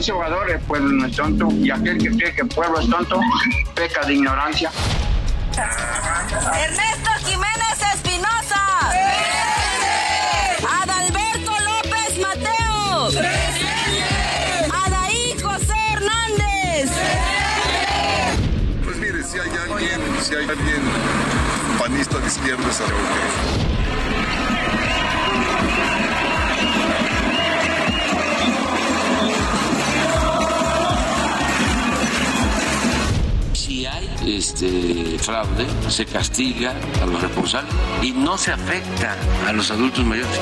Dice jugador, el pueblo no es tonto y aquel que cree que el pueblo es tonto peca de ignorancia. Ernesto Jiménez Espinosa. Adalberto López Mateo. Adaí José Hernández. Pues mire, si hay alguien, si hay alguien panista de izquierda, es algo Si este fraude, se castiga a los responsables y no se afecta a los adultos mayores.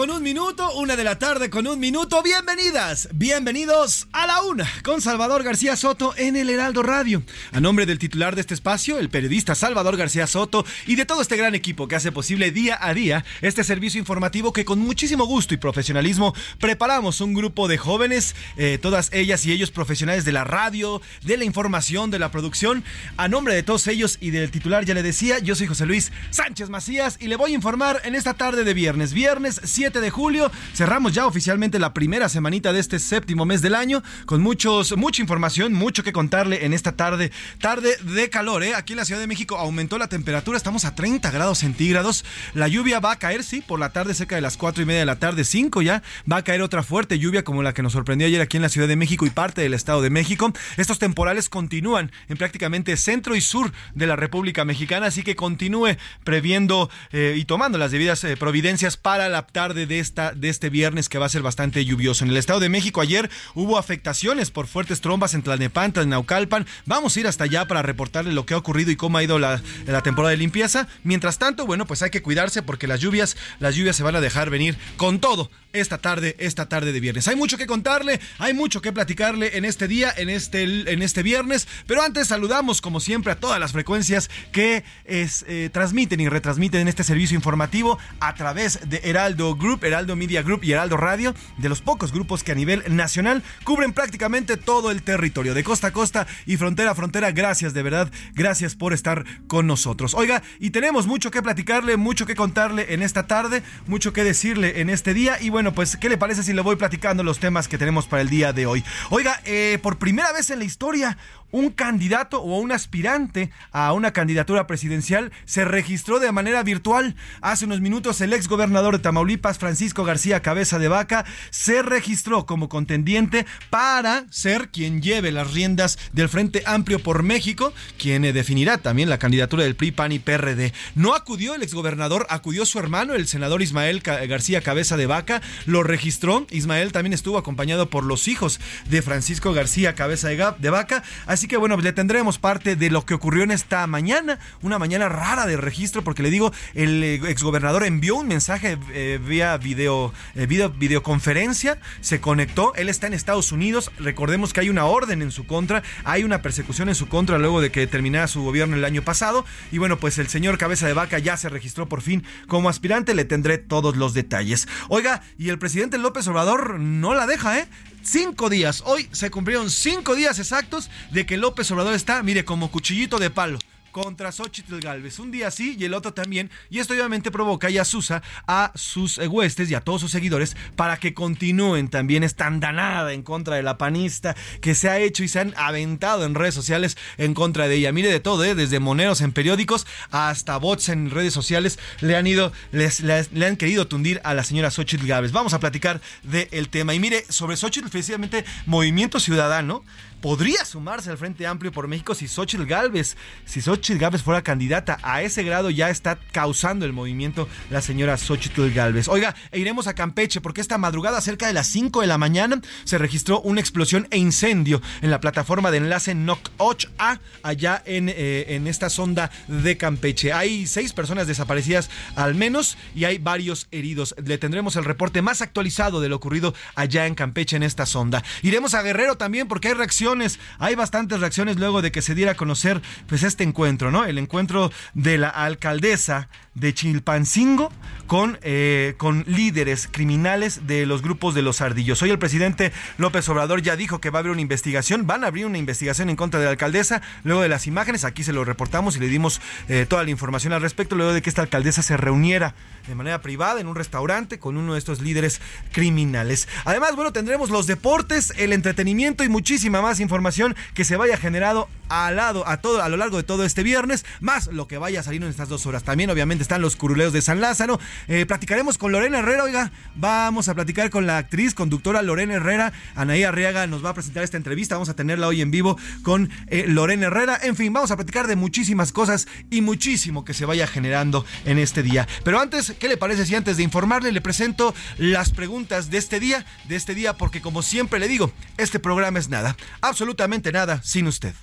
Con un minuto, una de la tarde con un minuto. Bienvenidas, bienvenidos a la una con Salvador García Soto en el Heraldo Radio. A nombre del titular de este espacio, el periodista Salvador García Soto y de todo este gran equipo que hace posible día a día este servicio informativo que con muchísimo gusto y profesionalismo preparamos un grupo de jóvenes, eh, todas ellas y ellos profesionales de la radio, de la información, de la producción. A nombre de todos ellos y del titular, ya le decía, yo soy José Luis Sánchez Macías y le voy a informar en esta tarde de viernes. Viernes 7 de julio, cerramos ya oficialmente la primera semanita de este séptimo mes del año con muchos, mucha información, mucho que contarle en esta tarde. Tarde de calor, ¿eh? Aquí en la Ciudad de México aumentó la temperatura, estamos a 30 grados centígrados. La lluvia va a caer, sí, por la tarde cerca de las 4 y media de la tarde, 5 ya. Va a caer otra fuerte lluvia como la que nos sorprendió ayer aquí en la Ciudad de México y parte del Estado de México. Estos temporales continúan en prácticamente centro y sur de la República Mexicana, así que continúe previendo eh, y tomando las debidas eh, providencias para tarde de, esta, de este viernes que va a ser bastante lluvioso. En el Estado de México ayer hubo afectaciones por fuertes trombas en Tlalnepantla, en Naucalpan. Vamos a ir hasta allá para reportarle lo que ha ocurrido y cómo ha ido la, la temporada de limpieza. Mientras tanto, bueno, pues hay que cuidarse porque las lluvias, las lluvias se van a dejar venir con todo esta tarde, esta tarde de viernes. Hay mucho que contarle, hay mucho que platicarle en este día, en este, en este viernes, pero antes saludamos como siempre a todas las frecuencias que es, eh, transmiten y retransmiten este servicio informativo a través de Heraldo Group, Heraldo Media Group y Heraldo Radio, de los pocos grupos que a nivel nacional cubren prácticamente todo el territorio, de costa a costa y frontera a frontera. Gracias, de verdad, gracias por estar con nosotros. Oiga, y tenemos mucho que platicarle, mucho que contarle en esta tarde, mucho que decirle en este día y bueno, bueno, pues, ¿qué le parece si le voy platicando los temas que tenemos para el día de hoy? Oiga, eh, por primera vez en la historia, un candidato o un aspirante a una candidatura presidencial se registró de manera virtual. Hace unos minutos el ex gobernador de Tamaulipas, Francisco García Cabeza de Vaca, se registró como contendiente para ser quien lleve las riendas del Frente Amplio por México, quien eh, definirá también la candidatura del PRI, PAN y PRD. No acudió el exgobernador, acudió su hermano, el senador Ismael García Cabeza de Vaca, lo registró. Ismael también estuvo acompañado por los hijos de Francisco García Cabeza de Vaca. Así que bueno, le tendremos parte de lo que ocurrió en esta mañana, una mañana rara de registro, porque le digo, el eh, exgobernador envió un mensaje eh, vía video, eh, video, videoconferencia, se conectó, él está en Estados Unidos, recordemos que hay una orden en su contra, hay una persecución en su contra luego de que terminara su gobierno el año pasado, y bueno, pues el señor Cabeza de Vaca ya se registró por fin como aspirante, le tendré todos los detalles. Oiga, y el presidente López Obrador no la deja, ¿eh? Cinco días. Hoy se cumplieron cinco días exactos de que López Obrador está, mire, como cuchillito de palo contra Xochitl Galvez. Un día sí y el otro también. Y esto obviamente provoca y asusa a sus huestes y a todos sus seguidores para que continúen también esta andanada en contra de la panista que se ha hecho y se han aventado en redes sociales en contra de ella. Mire de todo, ¿eh? desde moneros en periódicos hasta bots en redes sociales le han ido, les, le han querido tundir a la señora Xochitl Galvez. Vamos a platicar del tema. Y mire, sobre Xochitl, precisamente Movimiento Ciudadano podría sumarse al Frente Amplio por México si Xochitl Galvez, si Xochitl Galvez fuera candidata. A ese grado ya está causando el movimiento la señora Xochitl Galvez. Oiga, e iremos a Campeche porque esta madrugada, cerca de las 5 de la mañana, se registró una explosión e incendio en la plataforma de enlace NOC 8A, allá en, eh, en esta sonda de Campeche. Hay seis personas desaparecidas al menos y hay varios heridos. Le tendremos el reporte más actualizado de lo ocurrido allá en Campeche en esta sonda. Iremos a Guerrero también porque hay reacción hay bastantes reacciones luego de que se diera a conocer pues este encuentro, ¿no? El encuentro de la alcaldesa de Chilpancingo con, eh, con líderes criminales de los grupos de los ardillos. Hoy el presidente López Obrador ya dijo que va a haber una investigación, van a abrir una investigación en contra de la alcaldesa, luego de las imágenes, aquí se lo reportamos y le dimos eh, toda la información al respecto, luego de que esta alcaldesa se reuniera de manera privada en un restaurante con uno de estos líderes criminales. Además, bueno, tendremos los deportes, el entretenimiento y muchísima más información que se vaya generado al lado, a todo, a lo largo de todo este viernes, más lo que vaya salir en estas dos horas. También, obviamente, están los curuleos de San Lázaro. Eh, platicaremos con Lorena Herrera, oiga, vamos a platicar con la actriz, conductora Lorena Herrera. Anaí Arriaga nos va a presentar esta entrevista, vamos a tenerla hoy en vivo con eh, Lorena Herrera. En fin, vamos a platicar de muchísimas cosas y muchísimo que se vaya generando en este día. Pero antes, ¿qué le parece si antes de informarle le presento las preguntas de este día, de este día, porque como siempre le digo, este programa es nada, absolutamente nada sin usted.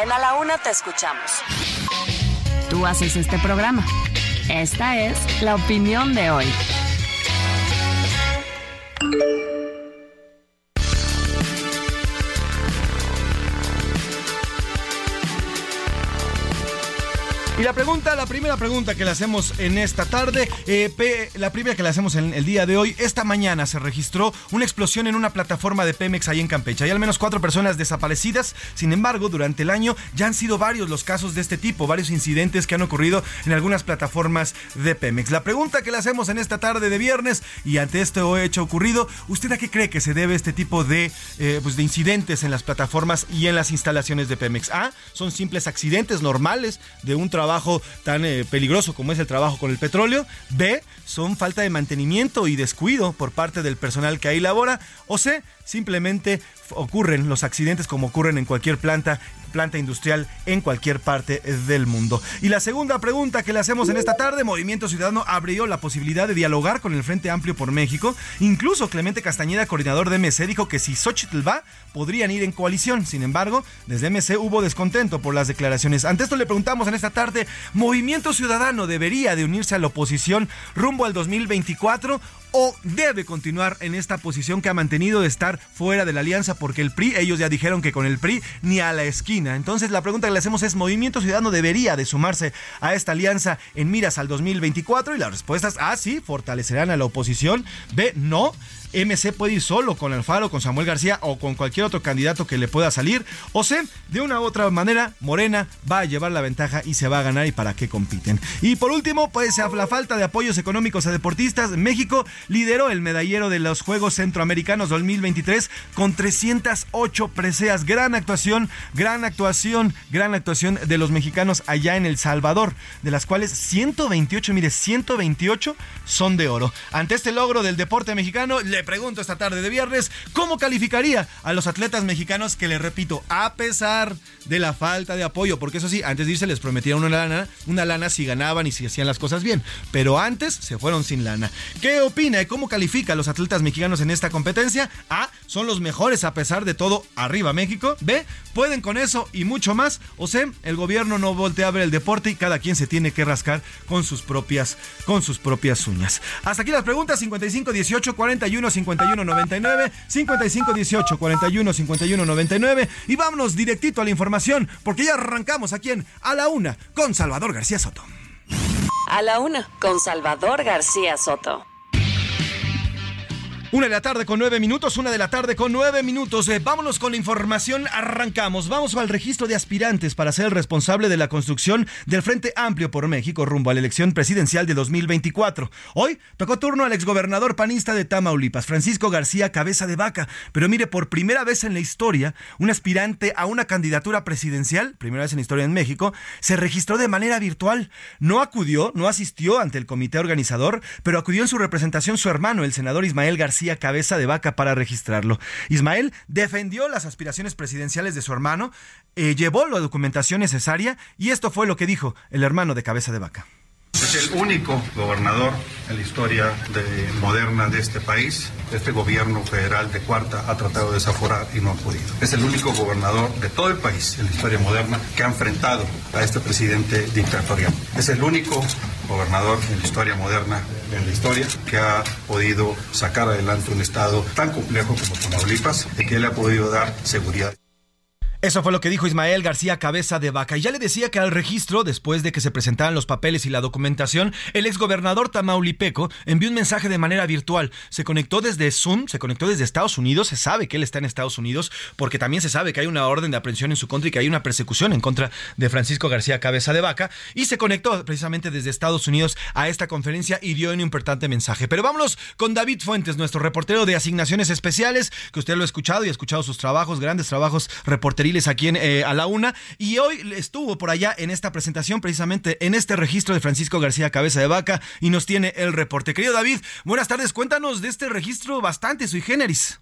En A la Una te escuchamos. Tú haces este programa. Esta es la opinión de hoy. Y la pregunta, la primera pregunta que le hacemos en esta tarde, eh, la primera que le hacemos en el día de hoy, esta mañana se registró una explosión en una plataforma de Pemex ahí en Campeche. Hay al menos cuatro personas desaparecidas, sin embargo, durante el año ya han sido varios los casos de este tipo, varios incidentes que han ocurrido en algunas plataformas de Pemex. La pregunta que le hacemos en esta tarde de viernes y ante este hecho ocurrido, ¿usted a qué cree que se debe este tipo de, eh, pues de incidentes en las plataformas y en las instalaciones de Pemex? A, son simples accidentes normales de un trabajo trabajo tan eh, peligroso como es el trabajo con el petróleo. B, son falta de mantenimiento y descuido por parte del personal que ahí labora. O C, simplemente ocurren los accidentes como ocurren en cualquier planta planta industrial en cualquier parte del mundo. Y la segunda pregunta que le hacemos en esta tarde, Movimiento Ciudadano abrió la posibilidad de dialogar con el Frente Amplio por México. Incluso Clemente Castañeda, coordinador de MC, dijo que si Xochitl va, podrían ir en coalición. Sin embargo, desde MC hubo descontento por las declaraciones. Ante esto le preguntamos en esta tarde, ¿Movimiento Ciudadano debería de unirse a la oposición rumbo al 2024 o debe continuar en esta posición que ha mantenido de estar fuera de la alianza porque el PRI, ellos ya dijeron que con el PRI ni a la esquina. Entonces la pregunta que le hacemos es, ¿Movimiento Ciudadano debería de sumarse a esta alianza en miras al 2024? Y la respuesta es, A, sí, fortalecerán a la oposición, B, no. MC puede ir solo con Alfaro, con Samuel García o con cualquier otro candidato que le pueda salir. O C, de una u otra manera, Morena va a llevar la ventaja y se va a ganar y para qué compiten. Y por último, pues la falta de apoyos económicos a deportistas, México lideró el medallero de los Juegos Centroamericanos 2023 con 308 preseas. Gran actuación, gran actuación, gran actuación de los mexicanos allá en El Salvador, de las cuales 128, mire, 128 son de oro. Ante este logro del deporte mexicano, le pregunto esta tarde de viernes, ¿cómo calificaría a los atletas mexicanos que, le repito, a pesar de la falta de apoyo, porque eso sí, antes de irse les prometieron una lana, una lana si ganaban y si hacían las cosas bien, pero antes se fueron sin lana. ¿Qué opina? INEGI cómo califica a los atletas mexicanos en esta competencia. A, son los mejores a pesar de todo, arriba México. B, pueden con eso y mucho más. O C, el gobierno no voltea a ver el deporte y cada quien se tiene que rascar con sus propias, con sus propias uñas. Hasta aquí las preguntas 55 18 41 51 99, 55 18 41 51 99 y vámonos directito a la información porque ya arrancamos aquí en A la Una con Salvador García Soto. A la Una con Salvador García Soto. Una de la tarde con nueve minutos, una de la tarde con nueve minutos. Eh, vámonos con la información, arrancamos. Vamos al registro de aspirantes para ser el responsable de la construcción del Frente Amplio por México rumbo a la elección presidencial de 2024. Hoy tocó turno al exgobernador panista de Tamaulipas, Francisco García Cabeza de Vaca. Pero mire, por primera vez en la historia, un aspirante a una candidatura presidencial, primera vez en la historia en México, se registró de manera virtual. No acudió, no asistió ante el comité organizador, pero acudió en su representación su hermano, el senador Ismael García cabeza de vaca para registrarlo. Ismael defendió las aspiraciones presidenciales de su hermano, eh, llevó la documentación necesaria y esto fue lo que dijo el hermano de cabeza de vaca. Es el único gobernador en la historia moderna de este país. Este gobierno federal de cuarta ha tratado de desaforar y no ha podido. Es el único gobernador de todo el país en la historia moderna que ha enfrentado a este presidente dictatorial. Es el único gobernador en la historia moderna, en la historia, que ha podido sacar adelante un estado tan complejo como Tamaulipas y que le ha podido dar seguridad. Eso fue lo que dijo Ismael García Cabeza de Vaca. Y ya le decía que al registro, después de que se presentaran los papeles y la documentación, el exgobernador Tamaulipeco envió un mensaje de manera virtual. Se conectó desde Zoom, se conectó desde Estados Unidos. Se sabe que él está en Estados Unidos porque también se sabe que hay una orden de aprehensión en su contra y que hay una persecución en contra de Francisco García Cabeza de Vaca. Y se conectó precisamente desde Estados Unidos a esta conferencia y dio un importante mensaje. Pero vámonos con David Fuentes, nuestro reportero de asignaciones especiales, que usted lo ha escuchado y ha escuchado sus trabajos, grandes trabajos reporteros aquí en, eh, a la una. Y hoy estuvo por allá en esta presentación, precisamente en este registro de Francisco García Cabeza de Vaca, y nos tiene el reporte. Querido David, buenas tardes. Cuéntanos de este registro bastante sui generis.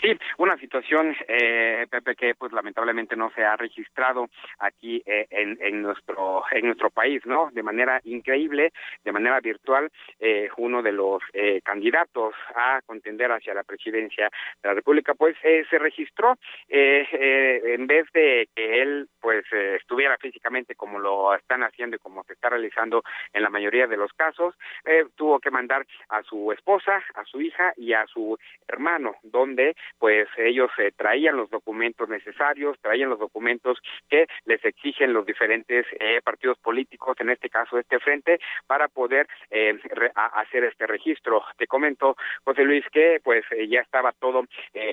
Sí, una situación, eh, Pepe, que pues lamentablemente no se ha registrado aquí eh, en, en, nuestro en nuestro país, ¿no? De manera increíble, de manera virtual, eh, uno de los eh, candidatos a contender hacia la presidencia de la República, pues eh, se registró eh, en vez de que él pues estuviera físicamente como lo están haciendo y como se está realizando en la mayoría de los casos, tuvo que mandar a su esposa, a su hija y a su hermano, donde pues ellos eh, traían los documentos necesarios, traían los documentos que les exigen los diferentes eh, partidos políticos, en este caso este frente, para poder eh, hacer este registro. Te comento, José Luis, que pues ya estaba todo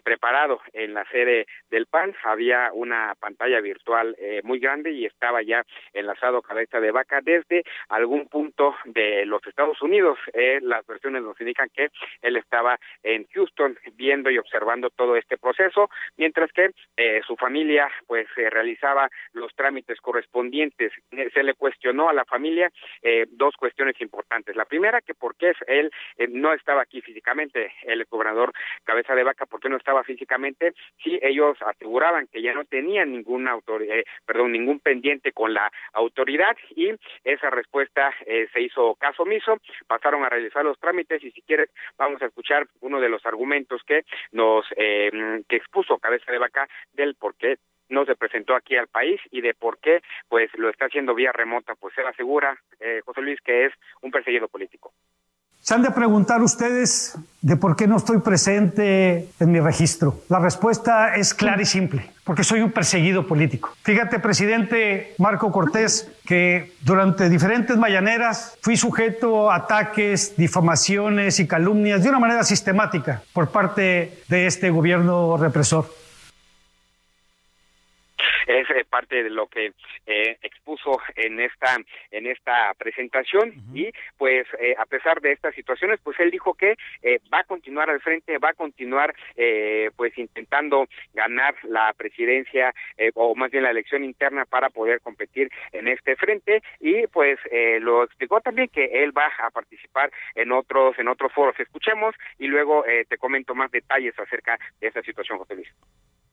preparado en la sede del PAN, había una pantalla virtual muy grande y estaba ya enlazado cabeza de vaca desde algún punto de los Estados Unidos. las versiones nos indican que él estaba en Houston viendo y observando todo este proceso, mientras que eh, su familia pues eh, realizaba los trámites correspondientes. Eh, se le cuestionó a la familia eh, dos cuestiones importantes. La primera, que por qué él eh, no estaba aquí físicamente, el gobernador Cabeza de Vaca, por qué no estaba físicamente, si ellos aseguraban que ya no tenían ninguna autoridad, perdón, ningún pendiente con la autoridad y esa respuesta se hizo caso omiso, pasaron a realizar los trámites y si quiere vamos a escuchar uno de los argumentos que nos eh, que expuso cabeza de vaca del por qué no se presentó aquí al país y de por qué pues lo está haciendo vía remota pues él asegura eh, José Luis que es un perseguido político se han de preguntar ustedes de por qué no estoy presente en mi registro. La respuesta es clara y simple, porque soy un perseguido político. Fíjate, presidente Marco Cortés, que durante diferentes mañaneras fui sujeto a ataques, difamaciones y calumnias de una manera sistemática por parte de este gobierno represor es eh, parte de lo que eh, expuso en esta en esta presentación. Uh -huh. y pues eh, a pesar de estas situaciones pues él dijo que va a continuar al frente va a continuar eh, pues intentando ganar la presidencia eh, o más bien la elección interna para poder competir en este frente. Y pues eh, lo explicó también que él va a participar en otros en otros foros. Escuchemos y luego eh, te comento más detalles acerca de esta situación José Luis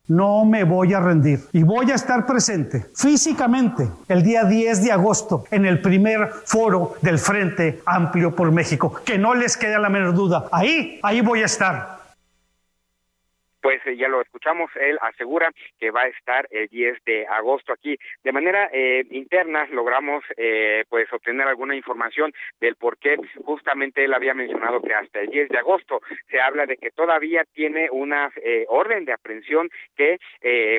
no me voy a rendir y voy a estar presente físicamente el día 10 de agosto en el primer foro del Frente Amplio por México. Que no les quede la menor duda. Ahí, ahí voy a estar pues eh, ya lo escuchamos, él asegura que va a estar el 10 de agosto aquí. De manera eh, interna logramos eh, pues obtener alguna información del por qué justamente él había mencionado que hasta el 10 de agosto se habla de que todavía tiene una orden de aprehensión que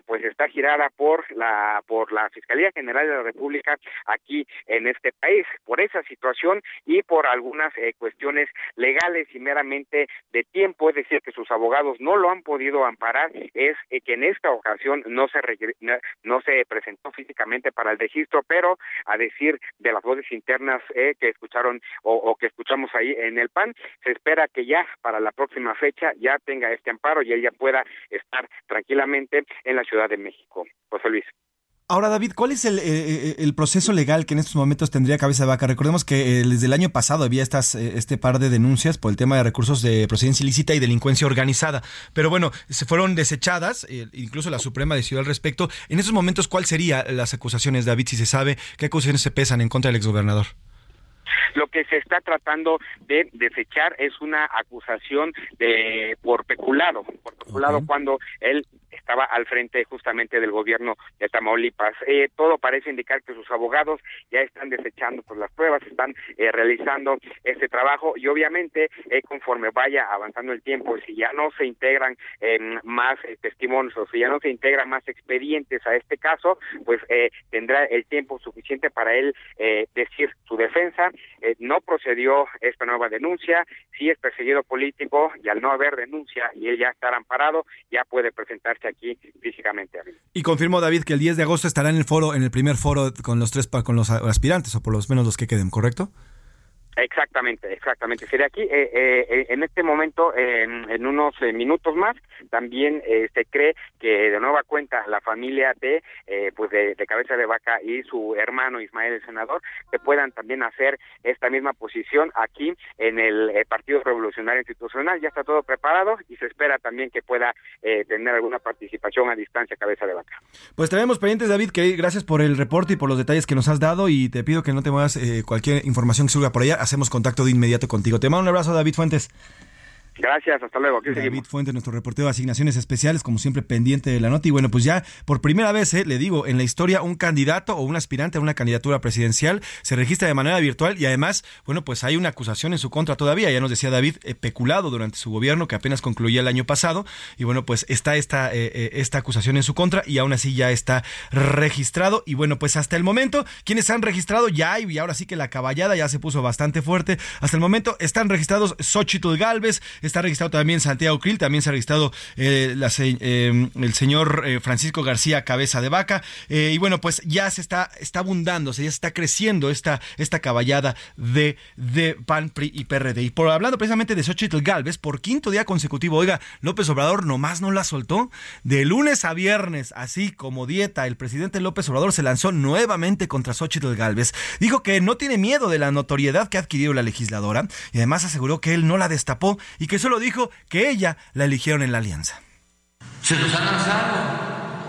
pues está girada por la por la Fiscalía General de la República aquí en este país por esa situación y por algunas cuestiones legales y meramente de tiempo, es decir, que sus abogados no lo han podido amparar es eh, que en esta ocasión no se no se presentó físicamente para el registro, pero a decir de las voces internas eh, que escucharon o, que escuchamos ahí en el PAN, se espera que ya para la próxima fecha ya tenga este amparo y ella pueda estar tranquilamente en la Ciudad de México. José Luis. Ahora, David, ¿cuál es el, eh, eh, el, proceso legal que en estos momentos tendría cabeza de vaca? Recordemos que eh, desde el año pasado había estas, este par de denuncias por el tema de recursos de procedencia ilícita y delincuencia organizada. Pero bueno, se fueron desechadas, incluso la Suprema decidió al respecto. En estos momentos, ¿cuáles serían las acusaciones, David, si se sabe qué acusaciones se pesan en contra del exgobernador? Lo que se está tratando de desechar es una acusación de por peculado, por peculado cuando él estaba al frente justamente del gobierno de Tamaulipas. Eh, todo parece indicar que sus abogados ya están desechando pues, las pruebas, están eh, realizando este trabajo y obviamente eh, conforme vaya avanzando el tiempo, si ya no se integran em, más testimonios o si ya no se integran más expedientes a este caso, pues tendrá el tiempo suficiente para él decir su defensa. no procedió esta nueva denuncia, si es perseguido político y al no haber denuncia y él ya estar amparado, ya puede presentarse aquí Y confirmó David que el 10 de agosto estará en el foro, en el primer foro con los tres con los aspirantes o por lo menos los que queden, ¿correcto? Exactamente, exactamente. Sería aquí, eh, eh, en este momento, en, unos eh, minutos más, también se cree que de nueva cuenta la familia de, pues de, Cabeza de Vaca y su hermano Ismael, el senador, que puedan también hacer esta misma posición aquí en el Partido Revolucionario Institucional. Ya está todo preparado y se espera también que pueda tener alguna participación a distancia Cabeza de Vaca. Pues tenemos pendientes, David, que gracias por el reporte y por los detalles que nos has dado y te pido que no te muevas cualquier información que surja por allá hacemos contacto de inmediato contigo. Te mando un abrazo, David Fuentes. Gracias, hasta luego. Aquí David Fuente, nuestro reportero de asignaciones especiales, como siempre pendiente de la nota. Y bueno, pues ya por primera vez, eh, le digo, en la historia un candidato o un aspirante a una candidatura presidencial se registra de manera virtual y además, bueno, pues hay una acusación en su contra todavía. Ya nos decía David, peculado durante su gobierno que apenas concluía el año pasado. Y bueno, pues está esta, eh, eh, esta acusación en su contra y aún así ya está registrado. Y bueno, pues hasta el momento, quienes se han registrado ya y ahora sí que la caballada ya se puso bastante fuerte. Hasta el momento están registrados Xochitl Galvez, Está registrado también Santiago Krill, también se ha registrado eh, eh, el señor eh, Francisco García Cabeza de Vaca. y bueno, pues ya se está, está abundándose, ya se está creciendo esta, esta caballada de, de PAN, y PRD. Y por hablando precisamente de Xochitl Galvez, por quinto día consecutivo, oiga, López Obrador nomás no la soltó. De lunes a viernes, así como dieta, el presidente López Obrador se lanzó nuevamente contra Xochitl Galvez. Dijo que no tiene miedo de la notoriedad que ha adquirido la legisladora y además aseguró que él no la destapó y que solo dijo que ella la eligieron en la alianza. Se nos ha lanzado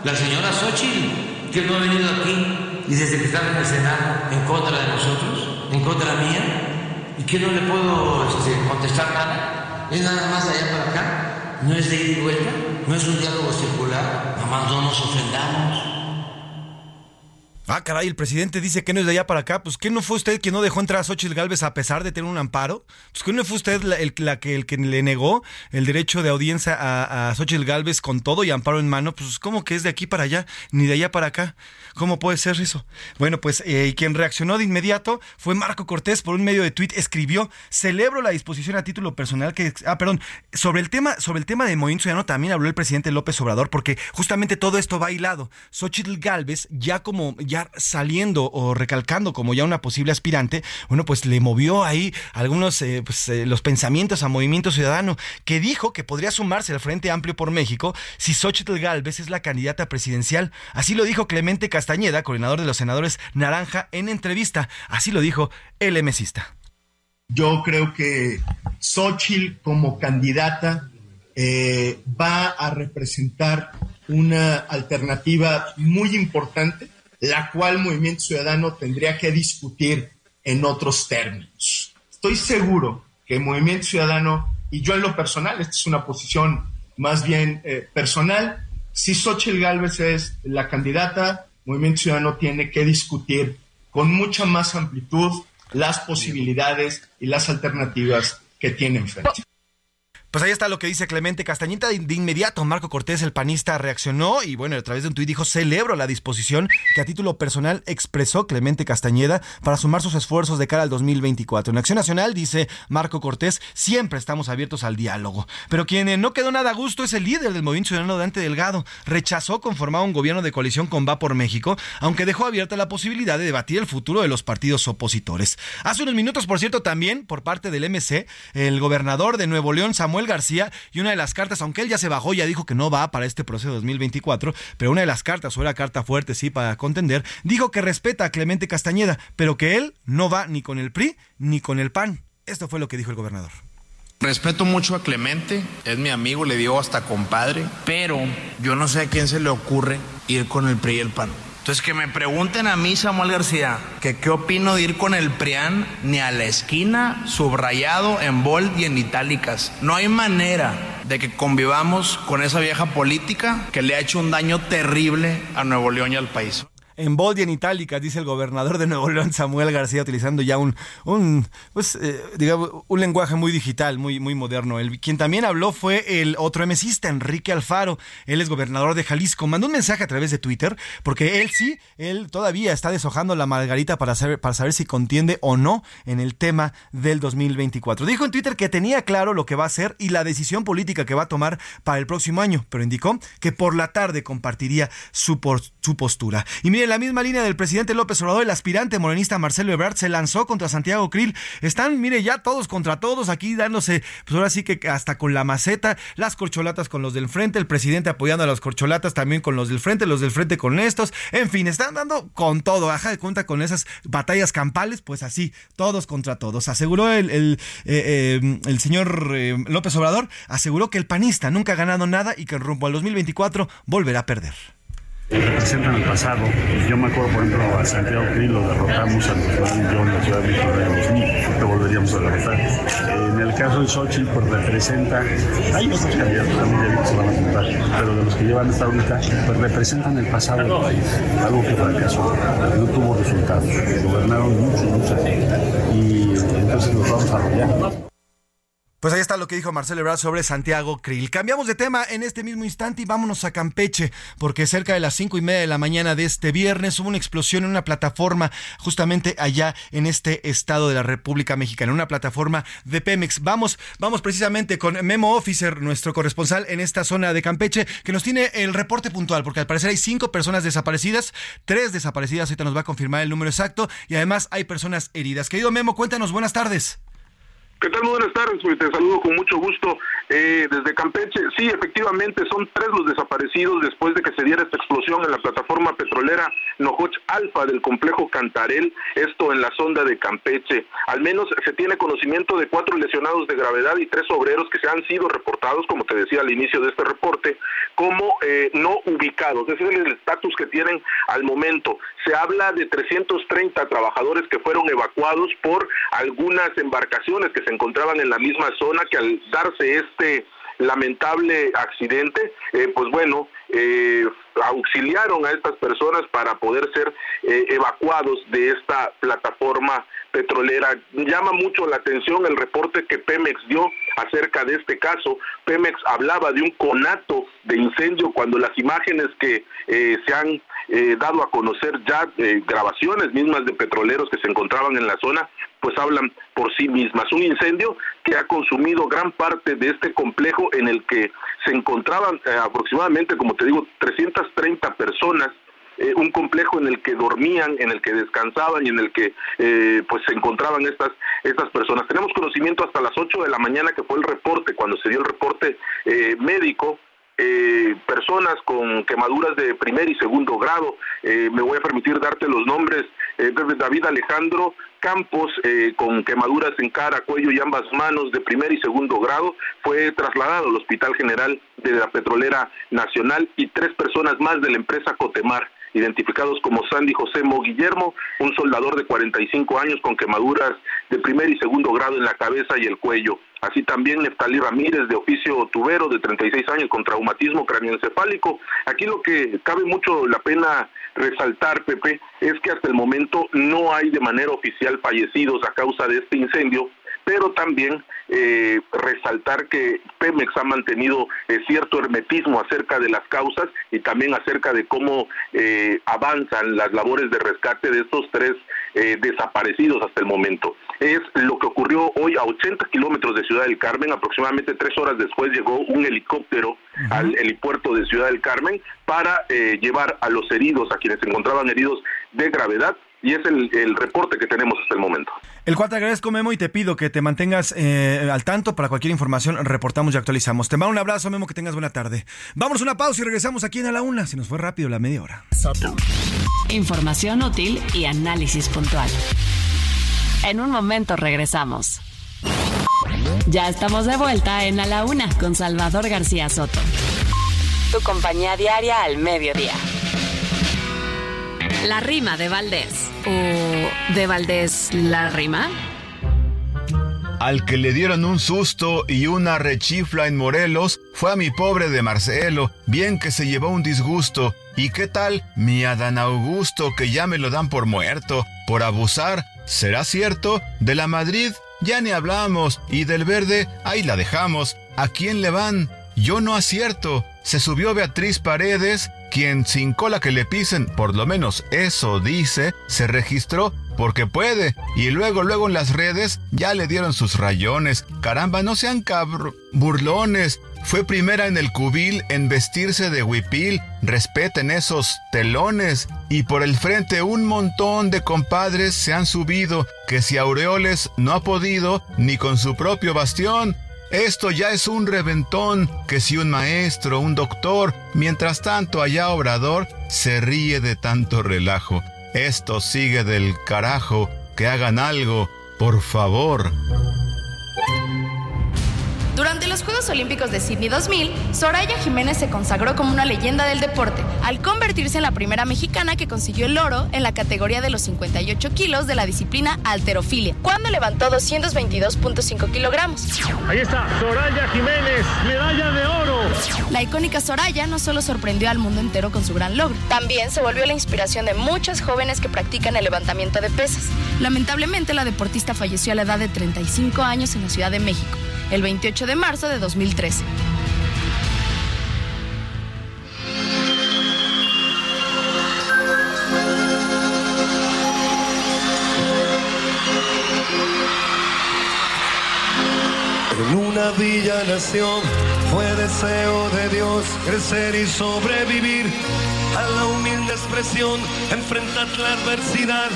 la señora Xochitl, que no ha venido aquí y desde que estaba en el Senado en contra de nosotros, en contra mía, y que no le puedo este, contestar nada. Es nada más allá para acá, no es de ir y vuelta, no es un diálogo circular, nada más no nos ofendamos. Ah, caray, el presidente dice que no es de allá para acá. Pues, ¿qué no fue usted quien no dejó entrar a Xochitl Galvez a pesar de tener un amparo? Pues, ¿qué no fue usted el, que, el que le negó el derecho de audiencia a, a Xochitl Galvez con todo y amparo en mano? Pues, ¿cómo que es de aquí para allá, ni de allá para acá? ¿Cómo puede ser eso? Bueno, pues, eh, quien reaccionó de inmediato fue Marco Cortés por un medio de tuit. Escribió, celebro la disposición a título personal que... Ah, perdón, sobre el tema, sobre el tema de Movimiento Ciudadano también habló el presidente López Obrador porque justamente todo esto va hilado. Xochitl Galvez ya como... ya saliendo o recalcando como ya una posible aspirante, bueno, pues le movió ahí algunos eh, pues, eh, los pensamientos a Movimiento Ciudadano, que dijo que podría sumarse al Frente Amplio por México si Xochitl Galvez es la candidata presidencial. Así lo dijo Clemente Castañeda, coordinador de los senadores Naranja, en entrevista. Así lo dijo el emesista. Yo creo que Xochitl como candidata eh, va a representar una alternativa muy importante, la cual Movimiento Ciudadano tendría que discutir en otros términos. Estoy seguro que Movimiento Ciudadano, y yo en lo personal, esta es una posición más bien eh, personal, si Xochitl Gálvez es la candidata, Movimiento Ciudadano tiene que discutir con mucha más amplitud las posibilidades y las alternativas que tiene enfrente. Pues ahí está lo que dice Clemente Castañita. De, inmediato, Marco Cortés, el panista, reaccionó y bueno, a través de un tuit dijo, celebro la disposición que a título personal expresó Clemente Castañeda para sumar sus esfuerzos de cara al 2024. En Acción Nacional, dice Marco Cortés, siempre estamos abiertos al diálogo. Pero quien no quedó nada a gusto es el líder del Movimiento Ciudadano, Dante Delgado. Rechazó conformar un gobierno de coalición con Va por México, aunque dejó abierta la posibilidad de debatir el futuro de los partidos opositores. Hace unos minutos, por cierto, también por parte del MC, el gobernador de Nuevo León, Samuel García y una de las cartas, aunque él ya se bajó, ya dijo que no va para este proceso 2024, pero una de las cartas, o era carta fuerte, sí, para contender, dijo que respeta a Clemente Castañeda, pero que él no va ni con el PRI ni con el PAN. Esto fue lo que dijo el gobernador. Respeto mucho a Clemente, es mi amigo, le digo hasta compadre, pero yo no sé a quién se le ocurre ir con el PRI y el PAN. Entonces que me pregunten a mí, Samuel García, que qué opino de ir con el PRIAN ni a la esquina, subrayado en bold y en itálicas. No hay manera de que convivamos con esa vieja política que le ha hecho un daño terrible a Nuevo León y al país en bold y en itálicas, dice el gobernador de Nuevo León, Samuel García, utilizando ya un, un pues, eh, digamos, un lenguaje muy digital, muy, muy moderno. El, quien también habló fue el otro MCista, Enrique Alfaro. Él es gobernador de Jalisco. Mandó un mensaje a través de Twitter, porque él sí, él todavía está deshojando la margarita para saber, para saber si contiende o no en el tema del 2024. Dijo en Twitter que tenía claro lo que va a hacer y la decisión política que va a tomar para el próximo año, pero indicó que por la tarde compartiría su, su postura. Y miren, la misma línea del presidente López Obrador, el aspirante morenista Marcelo Ebrard se lanzó contra Santiago Krill. Están, mire, ya todos contra todos aquí dándose, pues ahora sí que hasta con la maceta, las corcholatas con los del frente, el presidente apoyando a las corcholatas también con los del frente, los del frente con estos. En fin, están dando con todo. Baja de cuenta con esas batallas campales, pues así, todos contra todos. Aseguró el, eh, eh, señor eh, López Obrador, aseguró que el panista nunca ha ganado nada y que rumbo al 2024 volverá a perder representan el pasado. Yo me acuerdo, por ejemplo, a Santiago Krill lo derrotamos al 2000, yo en la Ciudad de México en el 2000, lo volveríamos a derrotar. En el caso de Xochitl, pues representa, hay otros candidatos también que se van a juntar, pero de los que llevan hasta ahorita, pues representan el pasado del país, algo que fracasó, no tuvo resultados, gobernaron mucho, mucho, y entonces nos vamos a arrollar. Pues ahí está lo que dijo Marcelo Ebrard sobre Santiago Krill. Cambiamos de tema en este mismo instante y vámonos a Campeche, porque cerca de las cinco y media de la mañana de este viernes hubo una explosión en una plataforma justamente allá en este estado de la República Mexicana, una plataforma de Pemex. Vamos, vamos precisamente con Memo Officer, nuestro corresponsal en esta zona de Campeche, que nos tiene el reporte puntual, porque al parecer hay cinco personas desaparecidas, tres desaparecidas, ahorita nos va a confirmar el número exacto, y además hay personas heridas. Querido Memo, cuéntanos, buenas tardes. ¿Qué tal? Muy buenas tardes, pues, te saludo con mucho gusto eh, desde Campeche. Sí, efectivamente, son tres los desaparecidos después de que se diera esta explosión en la plataforma petrolera Nojoch Alfa del complejo Cantarel, esto en la sonda de Campeche. Al menos se tiene conocimiento de cuatro lesionados de gravedad y tres obreros que se han sido reportados, como te decía al inicio de este reporte, como eh, no ubicados. Ese es el estatus que tienen al momento. Se habla de 330 trabajadores que fueron evacuados por algunas embarcaciones que se encontraban en la misma zona que al darse este lamentable accidente, eh, pues bueno, eh, auxiliaron a estas personas para poder ser eh, evacuados de esta plataforma petrolera. Llama mucho la atención el reporte que Pemex dio acerca de este caso. Pemex hablaba de un conato de incendio cuando las imágenes que se han dado a conocer ya, grabaciones mismas de petroleros que se encontraban en la zona, pues hablan por sí mismas. Un incendio que ha consumido gran parte de este complejo en el que se encontraban eh, aproximadamente, como te digo, 330 personas. Eh, un complejo en el que dormían, en el que descansaban y en el que eh, pues se encontraban estas estas personas. Tenemos conocimiento hasta las 8 de la mañana que fue el reporte, cuando se dio el reporte médico eh, personas con quemaduras de primer y segundo grado. Eh, me voy a permitir darte los nombres. Eh, David Alejandro Campos, con quemaduras en cara, cuello y ambas manos de primer y segundo grado, fue trasladado al Hospital General de la Petrolera Nacional y tres personas más de la empresa Cotemar identificados como Sandy José Mo Guillermo, un soldador de 45 años con quemaduras de primer y segundo grado en la cabeza y el cuello. Así también Neftalí Ramírez, de oficio tubero, de 36 años, con traumatismo cráneoencefálico. Aquí lo que cabe mucho la pena resaltar, Pepe, es que hasta el momento no hay de manera oficial fallecidos a causa de este incendio, pero también eh, resaltar que Pemex ha mantenido eh, cierto hermetismo acerca de las causas y también acerca de cómo eh, avanzan las labores de rescate de estos tres desaparecidos hasta el momento. Es lo que ocurrió hoy a 80 kilómetros de Ciudad del Carmen, aproximadamente tres horas después llegó un helicóptero al helipuerto de Ciudad del Carmen para llevar a los heridos, a quienes se encontraban heridos de gravedad, y es el, reporte que tenemos hasta el momento. El cual te agradezco, Memo, y te pido que te mantengas eh, al tanto para cualquier información. Reportamos y actualizamos. Te mando un abrazo, Memo, que tengas buena tarde. Vamos a una pausa y regresamos aquí en A la Una. Se nos fue rápido la media hora. Información útil y análisis puntual. En un momento regresamos. Ya estamos de vuelta en A la Una con Salvador García Soto. Tu compañía diaria al mediodía. La rima de Valdés. ¿O de Valdés la rima? Al que le dieron un susto y una rechifla en Morelos fue a mi pobre de Marcelo, bien que se llevó un disgusto. ¿Y qué tal mi Adán Augusto que ya me lo dan por muerto, por abusar? ¿Será cierto? De la Madrid ya ni hablamos y del verde ahí la dejamos. ¿A quién le van? Yo no acierto. Se subió Beatriz Paredes quien sin cola que le pisen, por lo menos eso dice, se registró porque puede. Y luego, luego en las redes ya le dieron sus rayones. Caramba, no sean cabr burlones. Fue primera en el cubil en vestirse de huipil. Respeten esos telones. Y por el frente un montón de compadres se han subido, que si Aureoles no ha podido, ni con su propio bastión, esto ya es un reventón que si un maestro, un doctor, mientras tanto allá Obrador, se ríe de tanto relajo. Esto sigue del carajo, que hagan algo, por favor. Durante los Juegos Olímpicos de Sydney 2000, Soraya Jiménez se consagró como una leyenda del deporte, al convertirse en la primera mexicana que consiguió el oro en la categoría de los 58 kilos de la disciplina alterofilia, cuando levantó 222.5 kilogramos. Ahí está, Soraya Jiménez, medalla de oro. La icónica Soraya no solo sorprendió al mundo entero con su gran logro, también se volvió la inspiración de muchos jóvenes que practican el levantamiento de pesas. Lamentablemente, la deportista falleció a la edad de 35 años en la Ciudad de México el 28 de marzo de 2013. En una villa nación fue deseo de Dios crecer y sobrevivir a la humilde expresión, enfrentar la adversidad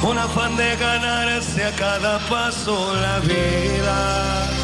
con afán de ganarse a cada paso la vida.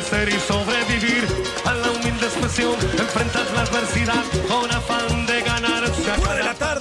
Crecer y sobrevivir a la humilde expresión, enfrentar la adversidad con afán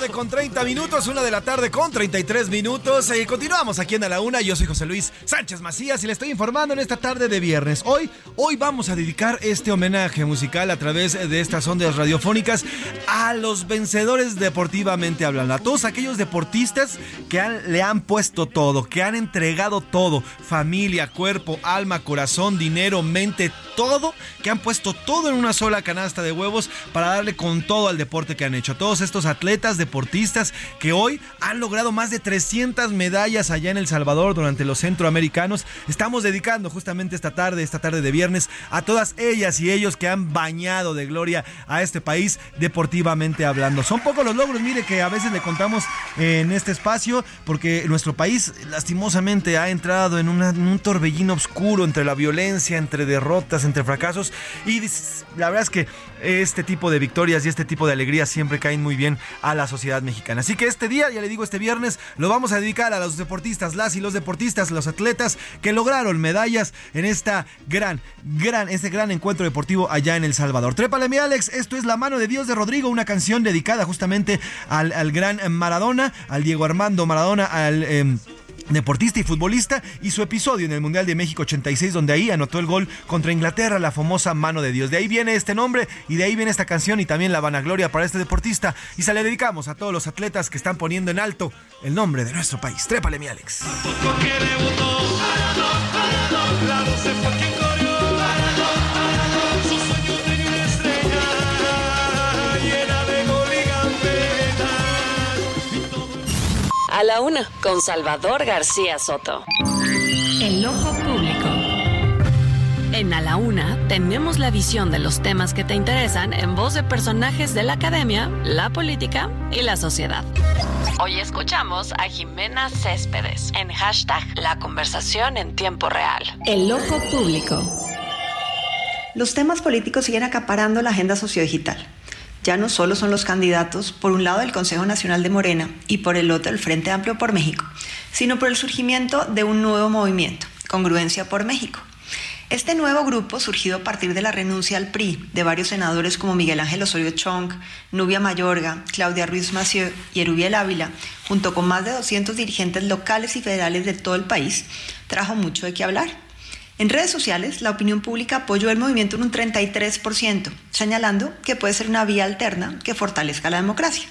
con 30 minutos, una de la tarde con 33 minutos. Y continuamos aquí en A la Una. Yo soy José Luis Sánchez Macías y le estoy informando en esta tarde de viernes. Hoy, hoy vamos a dedicar este homenaje musical a través de estas ondas radiofónicas a los vencedores deportivamente hablando. A todos aquellos deportistas que le han puesto todo, que han entregado todo. Familia, cuerpo, alma, corazón, dinero, mente, todo. Que han puesto todo en una sola canasta de huevos para darle con todo al deporte que han hecho. Todos estos atletas, deportistas que hoy han logrado más de 300 medallas allá en El Salvador durante los centroamericanos. Estamos dedicando justamente esta tarde, esta tarde de viernes, a todas ellas y ellos que han bañado de gloria a este país deportivamente hablando. Son pocos los logros, mire que a veces le contamos en este espacio porque nuestro país lastimosamente ha entrado en, un torbellino oscuro entre la violencia, entre derrotas, entre fracasos y la verdad es que este tipo de victorias y este tipo de alegrías siempre caen muy bien a la sociedad mexicana. Así que este día, ya le digo, este viernes, lo vamos a dedicar a los deportistas, las y los deportistas, los atletas que lograron medallas en esta gran, gran, este gran encuentro deportivo allá en El Salvador. Trépale mi Alex, esto es La mano de Dios de Rodrigo, una canción dedicada justamente al, gran Maradona, al Diego Armando Maradona, al... Em, deportista y futbolista, y su episodio en el Mundial de México 86, donde ahí anotó el gol contra Inglaterra, la famosa mano de Dios. De ahí viene este nombre y de ahí viene esta canción y también la vanagloria para este deportista. Y se le dedicamos a todos los atletas que están poniendo en alto el nombre de nuestro país. Trépale, mi Alex. A la una, con Salvador García Soto. El ojo público. En A la Una tenemos la visión de los temas que te interesan en voz de personajes de la academia, la política y la sociedad. Hoy escuchamos a Jimena Céspedes en hashtag La conversación en tiempo real. El ojo público. Los temas políticos siguen acaparando la agenda sociodigital ya no solo son los candidatos, por un lado el Consejo Nacional de Morena y por el otro el Frente Amplio por México, sino por el surgimiento de un nuevo movimiento, Congruencia por México. Este nuevo grupo, surgido a partir de la renuncia al PRI de varios senadores como Miguel Ángel Osorio Chong, Nubia Mayorga, Claudia Ruiz Massieu y Erubiel Ávila, junto con más de 200 dirigentes locales y federales de todo el país, trajo mucho de qué hablar. En redes sociales, la opinión pública apoyó el movimiento en un 33%, señalando que puede ser una vía alterna que fortalezca la democracia.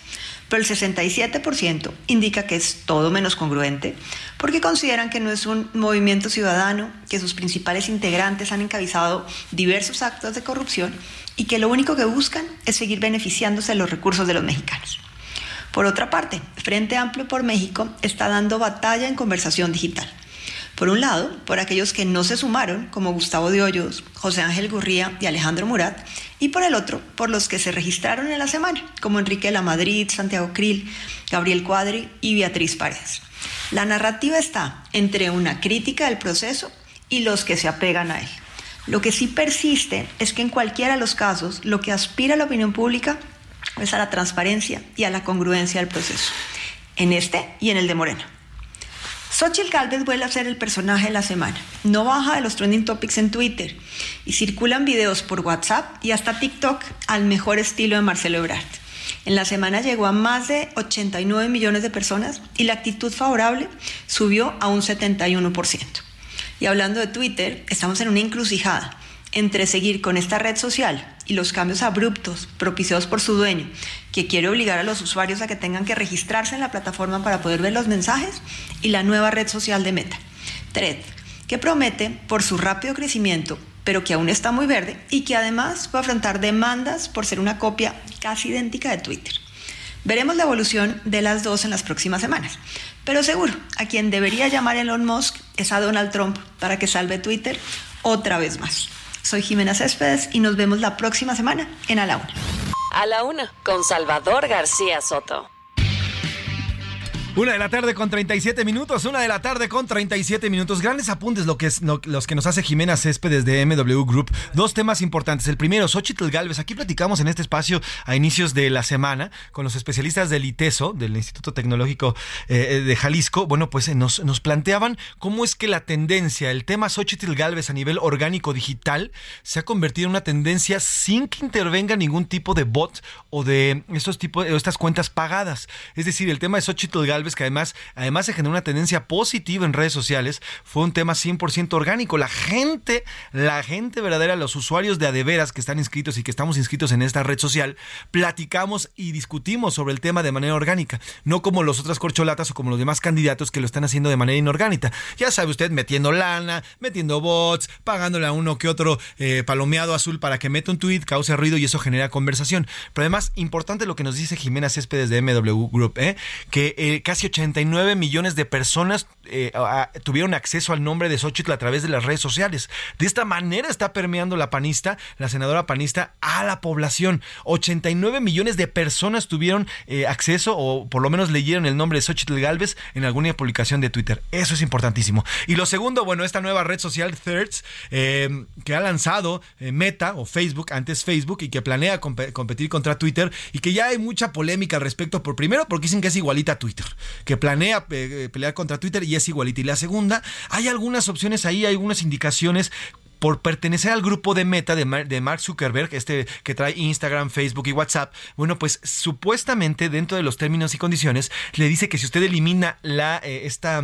Pero el 67% indica que es todo menos congruente, porque consideran que no es un movimiento ciudadano, que sus principales integrantes han encabezado diversos actos de corrupción y que lo único que buscan es seguir beneficiándose de los recursos de los mexicanos. Por otra parte, Frente Amplio por México está dando batalla en conversación digital. Por un lado, por aquellos que no se sumaron, como Gustavo de Hoyos, José Ángel Gurría y Alejandro Murat, y por el otro, por los que se registraron en la semana, como Enrique la Madrid, Santiago Krill, Gabriel Cuadri y Beatriz Paredes. La narrativa está entre una crítica del proceso y los que se apegan a él. Lo que sí persiste es que en cualquiera de los casos lo que aspira a la opinión pública es a la transparencia y a la congruencia del proceso, en este y en el de Morena. Xochitl Galvez vuelve a ser el personaje de la semana. No baja de los trending topics en Twitter y circulan videos por WhatsApp y hasta TikTok al mejor estilo de Marcelo Ebrard. En la semana llegó a más de 89 millones de personas y la actitud favorable subió a un 71%. Y hablando de Twitter, estamos en una encrucijada entre seguir con esta red social y los cambios abruptos propiciados por su dueño, que quiere obligar a los usuarios a que tengan que registrarse en la plataforma para poder ver los mensajes, y la nueva red social de Meta, Thread, que promete, por su rápido crecimiento, pero que aún está muy verde y que además va a afrontar demandas por ser una copia casi idéntica de Twitter. Veremos la evolución de las dos en las próximas semanas. Pero seguro, a quien debería llamar Elon Musk es a Donald Trump para que salve Twitter otra vez más. Soy Jimena Céspedes y nos vemos la próxima semana en A la Una. A la Una, con Salvador García Soto. Una de la tarde con 37 minutos, una de la tarde con 37 minutos. Grandes apuntes lo que es, los que nos hace Jimena Céspedes de MW Group. Dos temas importantes. El primero, Xochitl Galvez. Aquí platicamos en este espacio a inicios de la semana con los especialistas del ITESO, del Instituto Tecnológico eh, de Jalisco. Bueno, pues eh, nos, nos planteaban cómo es que la tendencia, el tema Xochitl Galvez a nivel orgánico digital, se ha convertido en una tendencia sin que intervenga ningún tipo de bot o de estos tipos, estas cuentas pagadas. Es decir, el tema de Xochitl Galvez que además, además se generó una tendencia positiva en redes sociales, fue un tema 100% orgánico. La gente, la gente verdadera, los usuarios de adeveras que están inscritos y que estamos inscritos en esta red social, platicamos y discutimos sobre el tema de manera orgánica, no como los otras corcholatas o como los demás candidatos que lo están haciendo de manera inorgánica. Ya sabe usted, metiendo lana, metiendo bots, pagándole a uno que otro eh, palomeado azul para que meta un tweet, cause ruido y eso genera conversación. Pero además, importante lo que nos dice Jimena Céspedes de MW Group, ¿eh? que eh, casi 89 millones de personas eh, tuvieron acceso al nombre de Xochitl a través de las redes sociales. De esta manera está permeando la panista, la senadora panista, a la población. 89 millones de personas tuvieron eh, acceso o por lo menos leyeron el nombre de Xochitl Galvez en alguna publicación de Twitter. Eso es importantísimo. Y lo segundo, bueno, esta nueva red social Thirds eh, que ha lanzado Meta o Facebook, antes Facebook, y que planea competir contra Twitter y que ya hay mucha polémica al respecto. Por primero, porque dicen que es igualita a Twitter que planea eh, pelear contra Twitter y es igualita. Y la segunda, hay algunas opciones ahí, hay algunas indicaciones por pertenecer al grupo de Meta de, Mark Zuckerberg, este que trae Instagram, Facebook y WhatsApp, bueno, pues supuestamente dentro de los términos y condiciones le dice que si usted elimina la eh, esta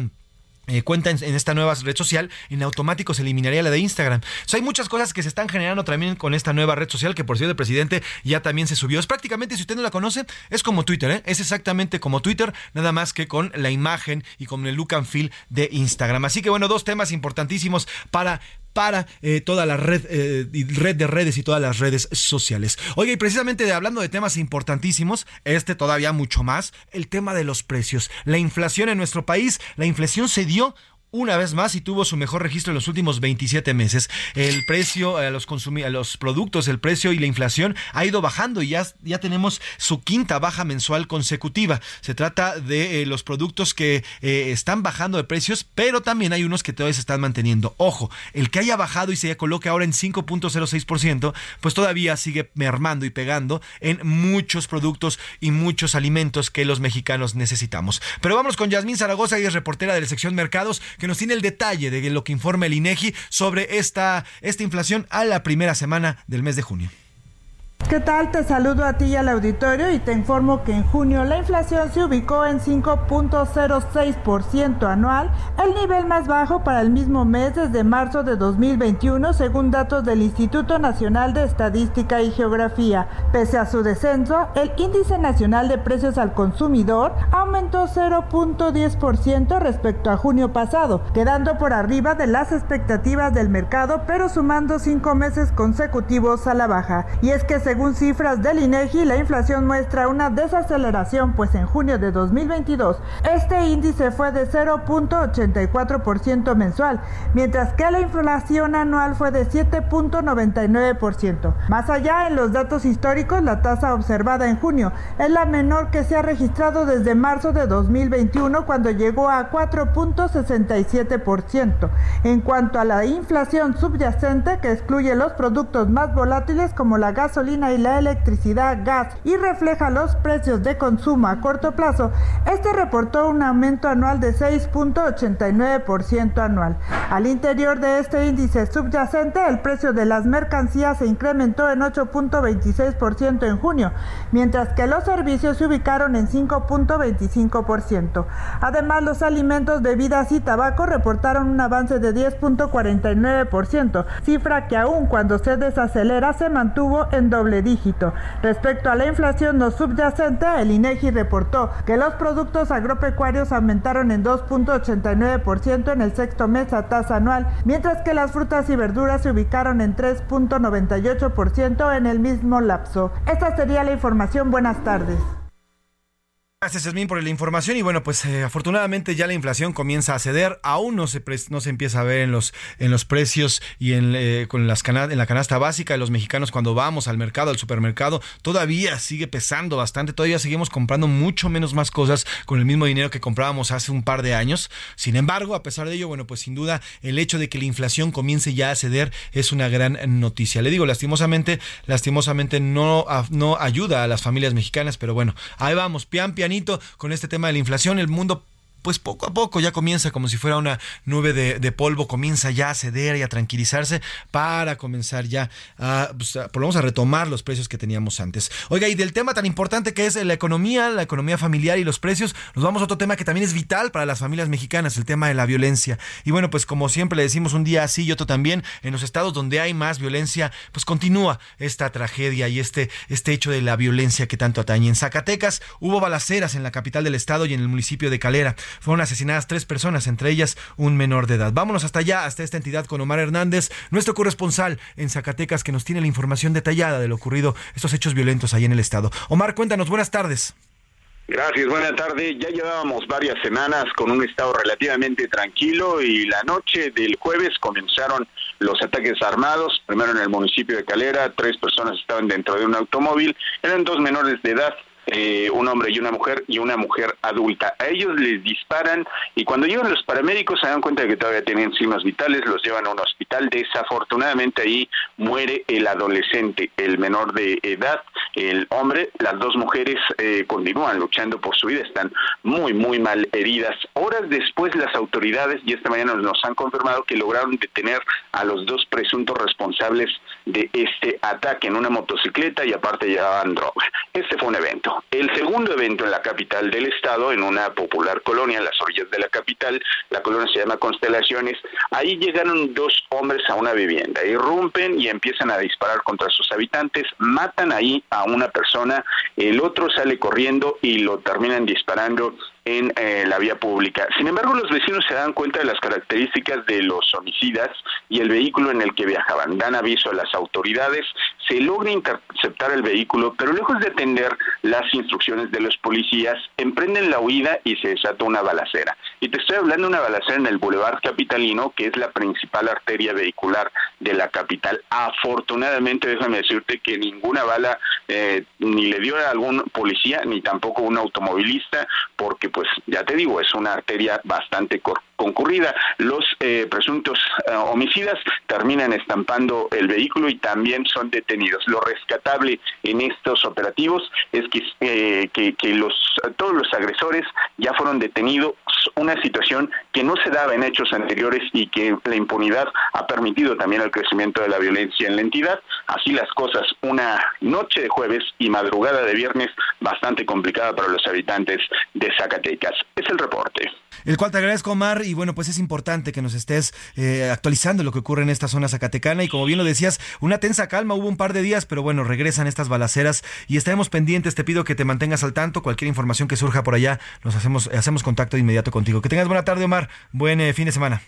eh, cuenta en, esta nueva red social, en automático se eliminaría la de Instagram. hay muchas cosas que se están generando también con esta nueva red social, que por cierto el presidente ya también se subió. Es prácticamente, si usted no la conoce, es como Twitter, ¿eh? es exactamente como Twitter, nada más que con la imagen y con el look and feel de Instagram. Así que bueno, dos temas importantísimos para para eh, toda la red, eh, red de redes y todas las redes sociales. Oye, y precisamente hablando de temas importantísimos, este todavía mucho más, el tema de los precios. La inflación en nuestro país, la inflación se dio una vez más y tuvo su mejor registro en los últimos 27 meses. El precio a los, a los productos, el precio y la inflación ha ido bajando y ya, ya tenemos su quinta baja mensual consecutiva. Se trata de eh, los productos que eh, están bajando de precios, pero también hay unos que todavía se están manteniendo. Ojo, el que haya bajado y se coloque ahora en 5.06%, pues todavía sigue mermando y pegando en muchos productos y muchos alimentos que los mexicanos necesitamos. Pero vamos con Yasmín Zaragoza, y es reportera de la sección Mercados nos tiene el detalle de lo que informa el INEGI sobre esta, esta inflación a la primera semana del mes de junio. ¿Qué tal? Te saludo a ti y al auditorio y te informo que en junio la inflación se ubicó en 5.06% anual, el nivel más bajo para el mismo mes desde marzo de 2021 según datos del Instituto Nacional de Estadística y Geografía. Pese a su descenso, el índice nacional de precios al consumidor aumentó 0.10% respecto a junio pasado, quedando por arriba de las expectativas del mercado pero sumando cinco meses consecutivos a la baja. Y es que se según cifras del INEGI, la inflación muestra una desaceleración, pues en junio de 2022 este índice fue de 0.84% mensual, mientras que la inflación anual fue de 7.99%. Más allá, en los datos históricos, la tasa observada en junio es la menor que se ha registrado desde marzo de 2021, cuando llegó a 4.67%. En cuanto a la inflación subyacente, que excluye los productos más volátiles como la gasolina, y la electricidad, gas y refleja los precios de consumo a corto plazo, este reportó un aumento anual de 6.89% anual. Al interior de este índice subyacente, el precio de las mercancías se incrementó en 8.26% en junio, mientras que los servicios se ubicaron en 5.25%. Además, los alimentos, bebidas y tabaco reportaron un avance de 10.49%, cifra que aún cuando se desacelera se mantuvo en doble Respecto a la inflación no subyacente, el INEGI reportó que los productos agropecuarios aumentaron en 2.89% en el sexto mes a tasa anual, mientras que las frutas y verduras se ubicaron en 3.98% en el mismo lapso. Esta sería la información. Buenas tardes. Gracias, Esmin, por la información. Y bueno, pues eh, afortunadamente ya la inflación comienza a ceder. Aún no se, no se empieza a ver en los, en los precios y en, eh, con las en la canasta básica de los mexicanos cuando vamos al mercado, al supermercado. Todavía sigue pesando bastante. Todavía seguimos comprando mucho menos más cosas con el mismo dinero que comprábamos hace un par de años. Sin embargo, a pesar de ello, bueno, pues sin duda el hecho de que la inflación comience ya a ceder es una gran noticia. Le digo, lastimosamente, lastimosamente no, no ayuda a las familias mexicanas, pero bueno, ahí vamos, pian, pian con este tema de la inflación. El mundo pues poco a poco ya comienza como si fuera una nube de, polvo, comienza ya a ceder y a tranquilizarse para comenzar ya a, pues, a, a retomar los precios que teníamos antes. Oiga, y del tema tan importante que es la economía, la economía familiar y los precios, nos vamos a otro tema que también es vital para las familias mexicanas, el tema de la violencia. Y bueno, pues como siempre le decimos un día así y otro también, en los estados donde hay más violencia, pues continúa esta tragedia y este, este hecho de la violencia que tanto atañe. En Zacatecas hubo balaceras en la capital del estado y en el municipio de Calera. Fueron asesinadas tres personas, entre ellas un menor de edad. Vámonos hasta allá, hasta esta entidad con Omar Hernández, nuestro corresponsal en Zacatecas, que nos tiene la información detallada de lo ocurrido, estos hechos violentos ahí en el estado. Omar, cuéntanos, buenas tardes. Gracias, buena tarde. Ya llevábamos varias semanas con un estado relativamente tranquilo y la noche del jueves comenzaron los ataques armados, primero en el municipio de Calera, tres personas estaban dentro de un automóvil, eran dos menores de edad eh, un hombre y una mujer y una mujer adulta. A ellos les disparan y cuando llegan los paramédicos se dan cuenta de que todavía tienen signos vitales, los llevan a un hospital. Desafortunadamente ahí muere el adolescente, el menor de edad, el hombre. Las dos mujeres eh, continúan luchando por su vida, están muy, muy mal heridas. Horas después las autoridades, y esta mañana nos han confirmado que lograron detener a los dos presuntos responsables de este ataque en una motocicleta y aparte llevaban droga. Este fue un evento. El segundo evento en la capital del estado, en una popular colonia, en las orillas de la capital, la colonia se llama Constelaciones, ahí llegaron dos hombres a una vivienda, irrumpen y empiezan a disparar contra sus habitantes, matan ahí a una persona, el otro sale corriendo y lo terminan disparando en eh, la vía pública. Sin embargo, los vecinos se dan cuenta de las características de los homicidas y el vehículo en el que viajaban. Dan aviso a las autoridades, se logra interceptar el vehículo, pero lejos de atender las instrucciones de los policías, emprenden la huida y se desata una balacera. Y te estoy hablando de una balacera en el Boulevard Capitalino, que es la principal arteria vehicular de la capital. Afortunadamente, déjame decirte que ninguna bala eh, ni le dio a algún policía, ni tampoco a un automovilista, porque pues ya te digo, es una arteria bastante concurrida. Los eh, presuntos eh, homicidas terminan estampando el vehículo y también son detenidos. Lo rescatable en estos operativos es que, eh, que, los, todos los agresores ya fueron detenidos, una situación que no se daba en hechos anteriores y que la impunidad ha permitido también el crecimiento de la violencia en la entidad. Así las cosas, una noche de jueves y madrugada de viernes bastante complicada para los habitantes de Zacatecas. Es el reporte. El cual te agradezco, Omar, y bueno, pues es importante que nos estés eh, actualizando lo que ocurre en esta zona zacatecana y como bien lo decías, una tensa calma, hubo un par de días, pero bueno, regresan estas balaceras y estaremos pendientes, te pido que te mantengas al tanto, cualquier información que surja por allá, nos hacemos, hacemos contacto de inmediato contigo. Que tengas buena tarde, Omar, buen eh, fin de semana.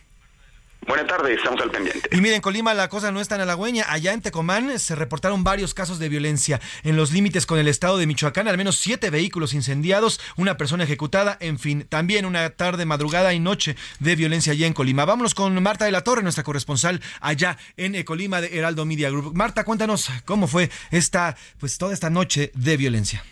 Buenas tardes, estamos al pendiente. Y miren, Colima la cosa no es tan halagüeña. Allá en Tecomán se reportaron varios casos de violencia en los límites con el estado de Michoacán, al menos siete vehículos incendiados, una persona ejecutada, en fin, también una tarde, madrugada y noche de violencia allá en Colima. Vámonos con Marta de la Torre, nuestra corresponsal allá en Colima de Heraldo Media Group. Marta, cuéntanos cómo fue esta, pues toda esta noche de violencia.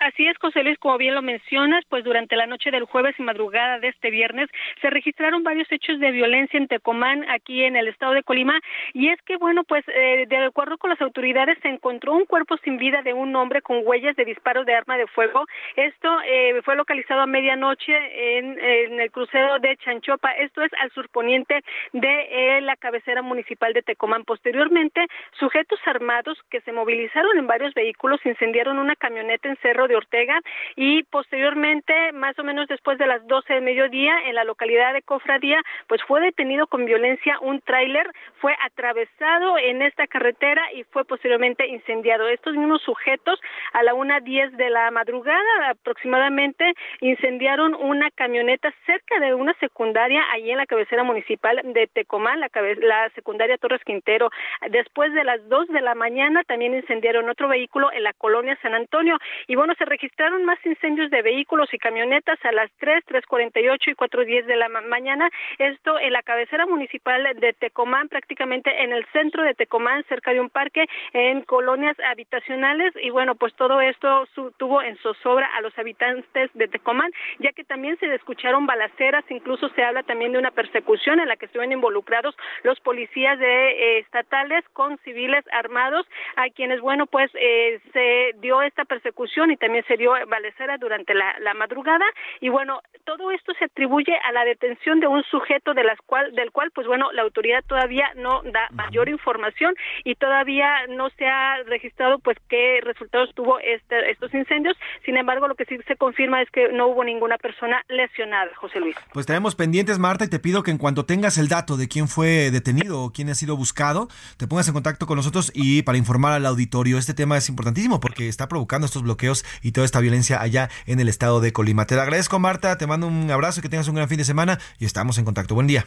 Así es, José Luis, como bien lo mencionas, pues durante la noche del jueves y madrugada de este viernes se registraron varios hechos de violencia en Tecomán, aquí en el estado de Colima, y es que, bueno, pues eh, de acuerdo con las autoridades se encontró un cuerpo sin vida de un hombre con huellas de disparos de arma de fuego. Esto eh, fue localizado a medianoche en, el crucero de Chanchopa, esto es al surponiente de eh, la cabecera municipal de Tecomán. Posteriormente, sujetos armados que se movilizaron en varios vehículos incendiaron una camioneta en Cerro de Ortega y posteriormente, más o menos después de las 12 de mediodía, en la localidad de Cofradía, pues fue detenido con violencia un tráiler, fue atravesado en esta carretera y fue posteriormente incendiado. Estos mismos sujetos a la una diez de la madrugada aproximadamente incendiaron una camioneta cerca de una secundaria allí en la cabecera municipal de Tecomán, la, la secundaria Torres Quintero. Después de las dos de la mañana también incendiaron otro vehículo en la colonia San Antonio y bueno, se registraron más incendios de vehículos y camionetas a las 3, 3.48 y 4.10 de la mañana. Esto en la cabecera municipal de Tecomán, prácticamente en el centro de Tecomán, cerca de un parque, en colonias habitacionales. Y bueno, pues todo esto tuvo en zozobra a los habitantes de Tecomán, ya que también se escucharon balaceras, incluso se habla también de una persecución en la que estuvieron involucrados los policías de eh, estatales con civiles armados, a quienes, bueno, pues eh, se dio esta persecución y también se dio balacera durante la, madrugada. Y bueno, todo esto se atribuye a la detención de un sujeto de las cual, del cual, pues bueno, la autoridad todavía no da mayor información y todavía no se ha registrado, pues, qué resultados tuvo este, estos incendios. Sin embargo, lo que sí se confirma es que no hubo ninguna persona lesionada, José Luis. Pues tenemos pendientes, Marta, y te pido que en cuanto tengas el dato de quién fue detenido o quién ha sido buscado, te pongas en contacto con nosotros y para informar al auditorio. Este tema es importantísimo porque está provocando estos bloqueos y toda esta violencia allá en el estado de Colima. Te agradezco, Marta, te mando un abrazo, que tengas un gran fin de semana y estamos en contacto. Buen día.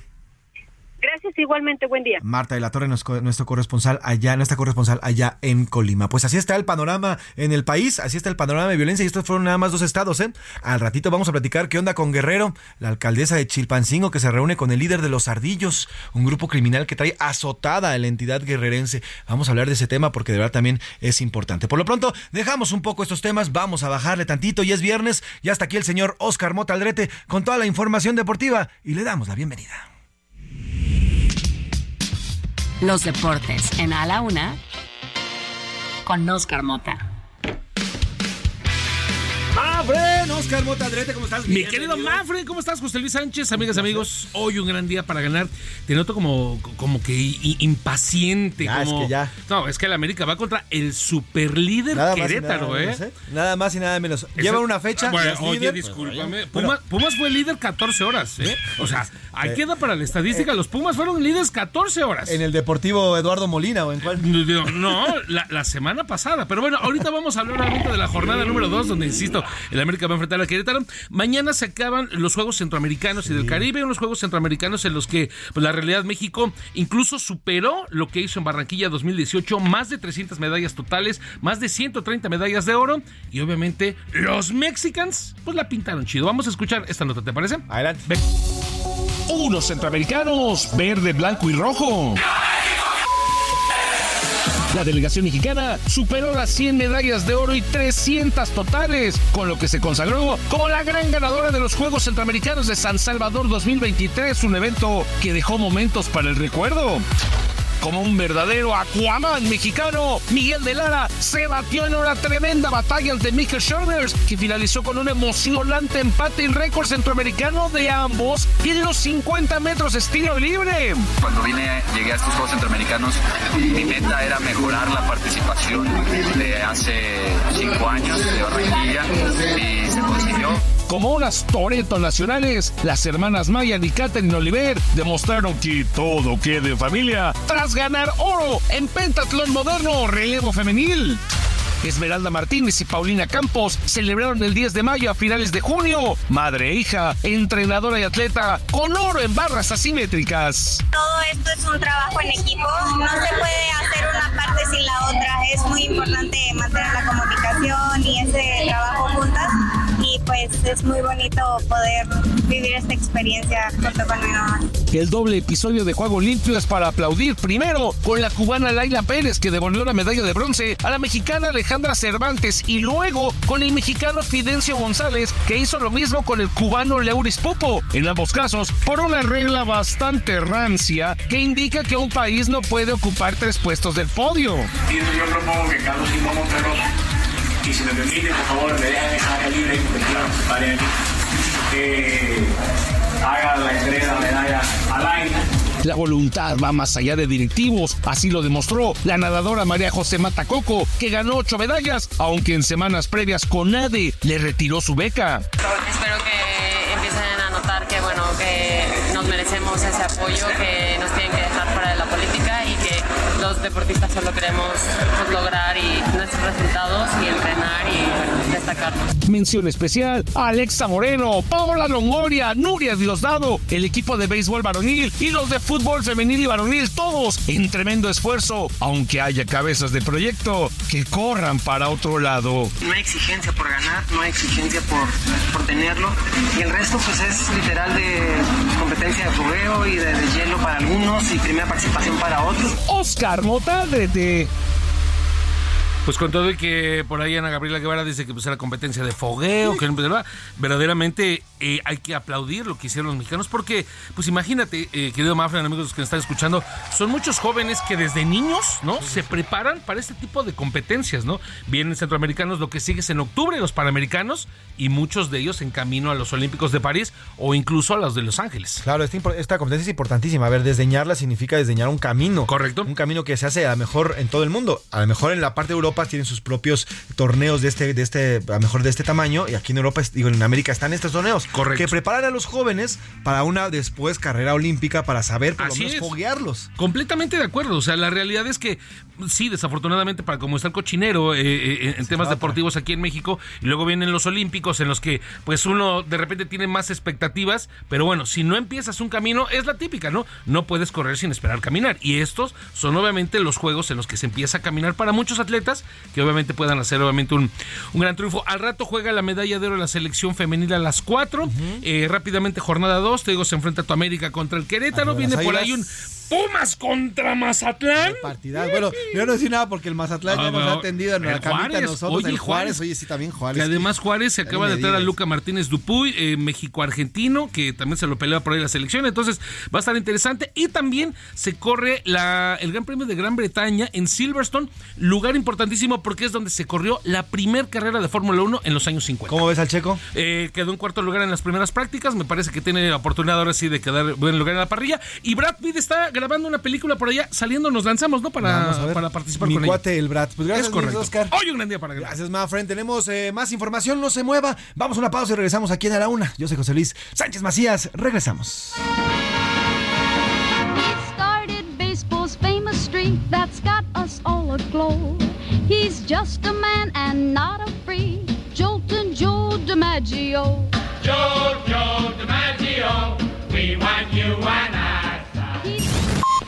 Gracias, igualmente, buen día. Marta de la Torre, nuestro corresponsal allá, nuestra corresponsal allá en Colima. Pues así está el panorama en el país, así está el panorama de violencia y estos fueron nada más dos estados, ¿eh? Al ratito vamos a platicar qué onda con Guerrero, la alcaldesa de Chilpancingo que se reúne con el líder de los Ardillos, un grupo criminal que trae azotada a la entidad guerrerense. Vamos a hablar de ese tema porque de verdad también es importante. Por lo pronto, dejamos un poco estos temas, vamos a bajarle tantito y es viernes y hasta aquí el señor Oscar Mota Aldrete con toda la información deportiva y le damos la bienvenida. Los deportes en A la Una con Oscar Mota. Mafren, Oscar Motadrete, ¿cómo estás? Mi querido Mafren, ¿cómo estás, José Luis Sánchez? Amigas, amigos, hoy un gran día para ganar. Te noto como, como que impaciente. Ah, como... es que ya. No, es que el América va contra el superlíder Querétaro, ¿eh? ¿eh? Nada más y nada menos. Lleva una fecha. Bueno, oye, discúlpame. Pumas, fue líder 14 horas, ¿eh? O sea, ahí queda para la estadística. Los Pumas fueron líderes 14 horas. ¿En el Deportivo Eduardo Molina o en cuál? No, la, la semana pasada. Pero bueno, ahorita vamos a hablar de la jornada número 2, donde insisto, el América va a enfrentar a Querétaro. Mañana se acaban los Juegos Centroamericanos y del Caribe, unos Juegos Centroamericanos en los que pues, la realidad México incluso superó lo que hizo en Barranquilla 2018, más de 300 medallas totales, más de 130 medallas de oro y obviamente los Mexicans pues la pintaron chido. Vamos a escuchar esta nota, ¿te parece? Adelante. Unos centroamericanos, verde, blanco y rojo. La delegación mexicana superó las 100 medallas de oro y 300 totales, con lo que se consagró como la gran ganadora de los Juegos Centroamericanos de San Salvador 2023, un evento que dejó momentos para el recuerdo como un verdadero Aquaman mexicano, Miguel de Lara se batió en una tremenda batalla ante Michael Shoulders, que finalizó con un emocionante empate en récord centroamericano de ambos y en los 50 metros estilo libre. Cuando vine, llegué a estos Juegos Centroamericanos, mi meta era mejorar la participación de hace cinco años de Barranquilla y se consiguió como unas Toreto nacionales, las hermanas Maya y Katherine Oliver demostraron que todo queda en familia tras ganar oro en pentatlón moderno relevo femenil. Esmeralda Martínez y Paulina Campos celebraron el 10 de mayo a finales de junio. Madre e hija, entrenadora y atleta, con oro en barras asimétricas. Todo esto es un trabajo en equipo. No se puede hacer una parte sin la otra. Es muy importante mantener la comunicación y ese trabajo juntas pues es muy bonito poder vivir esta experiencia junto con mi mamá. El doble episodio de Juego Limpio es para aplaudir primero con la cubana Laila Pérez que devolvió la medalla de bronce a la mexicana Alejandra Cervantes y luego con el mexicano Fidencio González que hizo lo mismo con el cubano Leuris Pupo. En ambos casos por una regla bastante rancia que indica que un país no puede ocupar tres puestos del podio. Yo propongo que Carlos Simón y si me permite, por favor, me dejan dejar libre para que haga la entrega de la medalla al aire. La voluntad va más allá de directivos, así lo demostró la nadadora María José Matacoco, que ganó ocho medallas, aunque en semanas previas con CONADE le retiró su beca. Espero que empiecen a notar que bueno que nos merecemos ese apoyo, que nos tienen que dejar fuera de la política los deportistas solo queremos pues, lograr y nuestros resultados y entrenar y bueno, destacarnos. Mención especial a Alexa Moreno, Paola Longoria, Nuria Diosdado, el equipo de béisbol varonil y los de fútbol femenil y varonil, todos en tremendo esfuerzo, aunque haya cabezas de proyecto que corran para otro lado. No hay exigencia por ganar, no hay exigencia por, por tenerlo. Y el resto pues es literal de competencia de fogueo y de, de hielo para algunos y primera participación para otros. Oscar Mota de pues con todo y que por ahí Ana Gabriela Guevara dice que pues era competencia de fogueo, que verdaderamente eh, hay que aplaudir lo que hicieron los mexicanos porque, pues imagínate, eh, querido Mafren, amigos que nos están escuchando, son muchos jóvenes que desde niños, ¿no? Se preparan para este tipo de competencias, ¿no? Vienen centroamericanos, lo que sigue es en octubre los panamericanos y muchos de ellos en camino a los Olímpicos de París o incluso a los de Los Ángeles. Claro, esta, esta competencia es importantísima. A ver, desdeñarla significa desdeñar un camino. Correcto. Un camino que se hace a lo mejor en todo el mundo. A lo mejor en la parte de Europa tienen sus propios torneos de este, de este, a mejor de este tamaño, y aquí en Europa, digo, en América están estos torneos. Correcto. Que preparan a los jóvenes para una después carrera olímpica para saber por lo menos foguearlos. Completamente de acuerdo. O sea, la realidad es que sí, desafortunadamente, para como está el cochinero eh, eh, en temas deportivos aquí en México, y luego vienen los olímpicos en los que pues uno de repente tiene más expectativas, pero bueno, si no empiezas un camino, es la típica, ¿no? No puedes correr sin esperar caminar. Y estos son obviamente los juegos en los que se empieza a caminar para muchos atletas que obviamente puedan hacer obviamente un, un gran triunfo. Al rato juega la medalla de oro la selección femenil a las 4. Eh, rápidamente jornada 2, te digo, se enfrenta a tu América contra el Querétaro. Viene por ahí un Pumas contra Mazatlán. Partidad. Bueno, yo no decía nada porque el Mazatlán ya nos ha atendido en la camita nosotros. Oye, el Juárez. Oye, sí, también Juárez. Que además Juárez se acaba de traer a Luca Martínez Dupuy, eh, México-Argentino, que también se lo pelea por ahí la selección. Entonces va a estar interesante. Y también se corre la, el Gran Premio de Gran Bretaña en Silverstone, lugar importantísimo porque es donde se corrió la primer carrera de Fórmula 1 en los años 50. ¿Cómo ves al checo? Eh, quedó en cuarto lugar en las primeras prácticas. Me parece que tiene la oportunidad ahora sí de quedar buen lugar en la parrilla. Y Brad Pitt está grabando una película por allá. Saliendo nos lanzamos, ¿no? Para, para participar Mi con cuate, ella. el Brad. Pues gracias, es correcto. Oscar. Hoy un gran día para Gracias, Mafren. Tenemos eh, más información. No se mueva. Vamos a una pausa y regresamos aquí en A la Una. Yo soy José Luis Sánchez Macías. Regresamos. started baseball's famous streak that's got us all aglow. He's just a man and not a freak. Jolton Joe DiMaggio. Joe, Joe DiMaggio,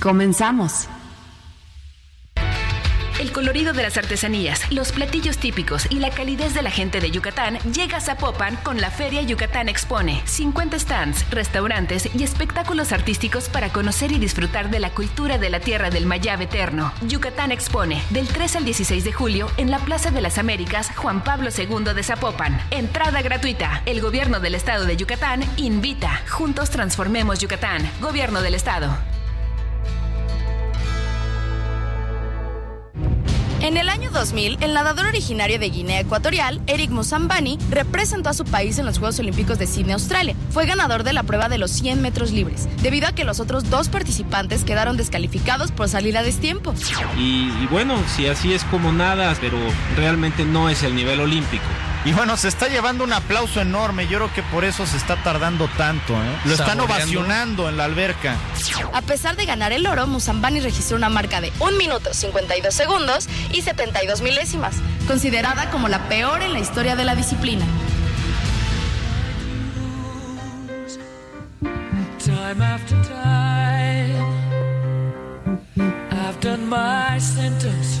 Comenzamos. El colorido de las artesanías, los platillos típicos y la calidez de la gente de Yucatán llega a Zapopan con la Feria Yucatán Expone. 50 stands, restaurantes y espectáculos artísticos para conocer y disfrutar de la cultura de la tierra del Mayab eterno. Yucatán Expone, del 3 al 16 de julio en la Plaza de las Américas, Juan Pablo II de Zapopan. Entrada gratuita. El gobierno del estado de Yucatán invita. Juntos transformemos Yucatán. Gobierno del estado. En el año 2000, el nadador originario de Guinea Ecuatorial, Eric Musambani, representó a su país en los Juegos Olímpicos de Sydney, Australia. Fue ganador de la prueba de los 100 metros libres, debido a que los otros dos participantes quedaron descalificados por salir a destiempo. Y, y bueno, si así es como nada, pero realmente no es el nivel olímpico. Y bueno, se está llevando un aplauso enorme. Yo creo que por eso se está tardando tanto. ¿eh? Lo están ovacionando en la alberca. A pesar de ganar el oro, Musambani registró una marca de 1 minuto 52 segundos y 72 milésimas, considerada como la peor en la historia de la disciplina. Time after time, I've done my sentence,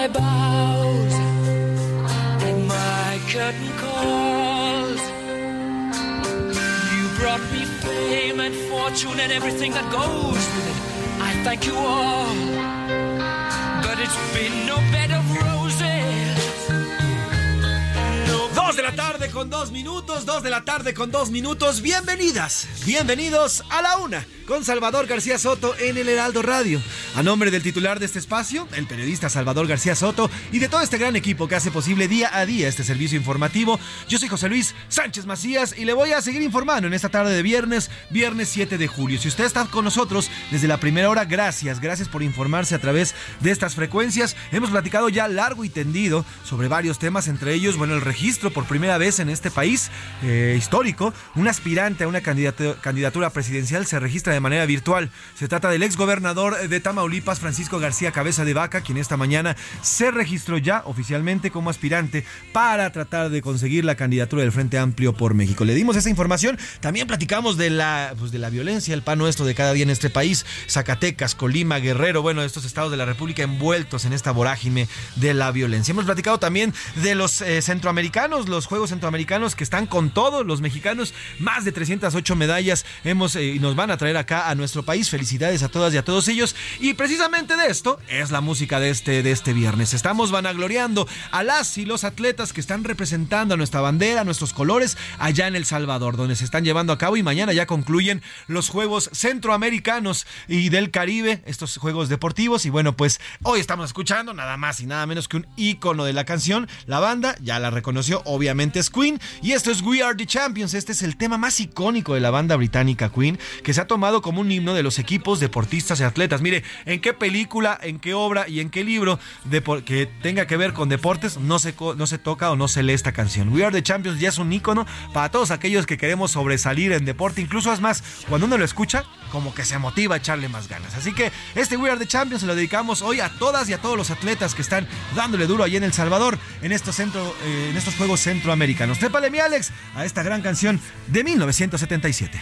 my bows and my curtain calls. You brought me fame and fortune and everything that goes with it. I thank you all, but it's been no bed of roses. No Dos de la tarde con dos minutos, dos de la tarde con dos minutos. Bienvenidas, bienvenidos a la una con Salvador García Soto en el Heraldo Radio. A nombre del titular de este espacio, el periodista Salvador García Soto y de todo este gran equipo que hace posible día a día este servicio informativo, yo soy José Luis Sánchez Macías y le voy a seguir informando en esta tarde de viernes, viernes 7 de julio. Si usted está con nosotros desde la primera hora, gracias, gracias por informarse a través de estas frecuencias. Hemos platicado ya largo y tendido sobre varios temas, entre ellos, bueno, el registro por primera vez en este país eh, histórico, un aspirante a una candidatura presidencial se registra de manera virtual. Se trata del ex gobernador de Tamaulipas, Francisco García Cabeza de Vaca, quien esta mañana se registró ya oficialmente como aspirante para tratar de conseguir la candidatura del Frente Amplio por México. Le dimos esa información. También platicamos de la, pues, de la violencia, el pan nuestro de cada día en este país. Zacatecas, Colima, Guerrero, bueno, estos estados de la República envueltos en esta vorágine de la violencia. Hemos platicado también de los eh, centroamericanos, los Juegos Centroamericanos que están con todos los mexicanos, más de 308 medallas hemos eh, nos van a traer acá a nuestro país. Felicidades a todas y a todos ellos. Y precisamente de esto es la música de este, de este viernes. Estamos vanagloriando a las y los atletas que están representando a nuestra bandera, a nuestros colores allá en El Salvador, donde se están llevando a cabo y mañana ya concluyen los Juegos Centroamericanos y del Caribe, estos Juegos Deportivos. Y bueno, pues hoy estamos escuchando nada más y nada menos que un ícono de la canción. La banda ya la reconoció, obviamente es Queen. Y esto es We Are the Champions. Este es el tema más icónico de la banda británica Queen, que se ha tomado como un himno de los equipos, deportistas y atletas. Mire, en qué película, en qué obra y en qué libro que tenga que ver con deportes no se, no se toca o no se lee esta canción. We Are the Champions ya es un ícono para todos aquellos que queremos sobresalir en deporte. Incluso es más, cuando uno lo escucha, como que se motiva a echarle más ganas. Así que este We Are the Champions se lo dedicamos hoy a todas y a todos los atletas que están dándole duro allí en El Salvador, en estos, eh, en estos Juegos Centroamericanos. Trépale mi Alex a esta gran canción de 1977.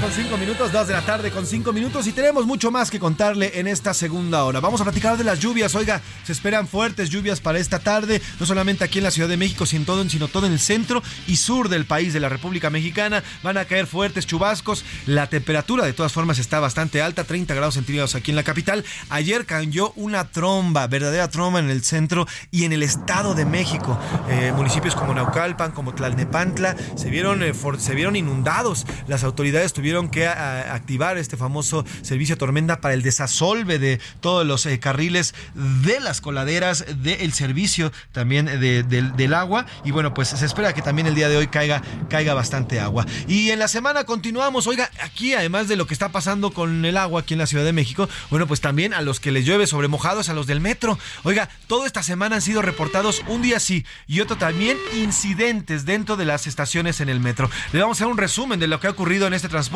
Con 5 minutos, 2 de la tarde con 5 minutos y tenemos mucho más que contarle en esta segunda hora. Vamos a platicar de las lluvias, oiga, se esperan fuertes lluvias para esta tarde, no solamente aquí en la Ciudad de México, sino todo, sino todo en el centro y sur del país de la República Mexicana. Van a caer fuertes chubascos, la temperatura de todas formas está bastante alta, 30 grados centígrados aquí en la capital. Ayer cayó una tromba, verdadera tromba en el centro y en el Estado de México. Eh, municipios como Naucalpan, como Tlalnepantla, se vieron, eh, se vieron inundados. Las autoridades tuvieron que a- activar este famoso servicio tormenta para el desasolve de todos los eh, carriles de las coladeras, del servicio también de- del, del agua. Y bueno, pues se espera que también el día de hoy caiga, caiga bastante agua. Y en la semana continuamos, oiga, aquí además de lo que está pasando con el agua aquí en la Ciudad de México, bueno, pues también a los que les llueve sobre mojados, a los del metro. Oiga, toda esta semana han sido reportados un día sí y otro también incidentes dentro de las estaciones en el metro. Le vamos a hacer un resumen de lo que ha ocurrido en este transporte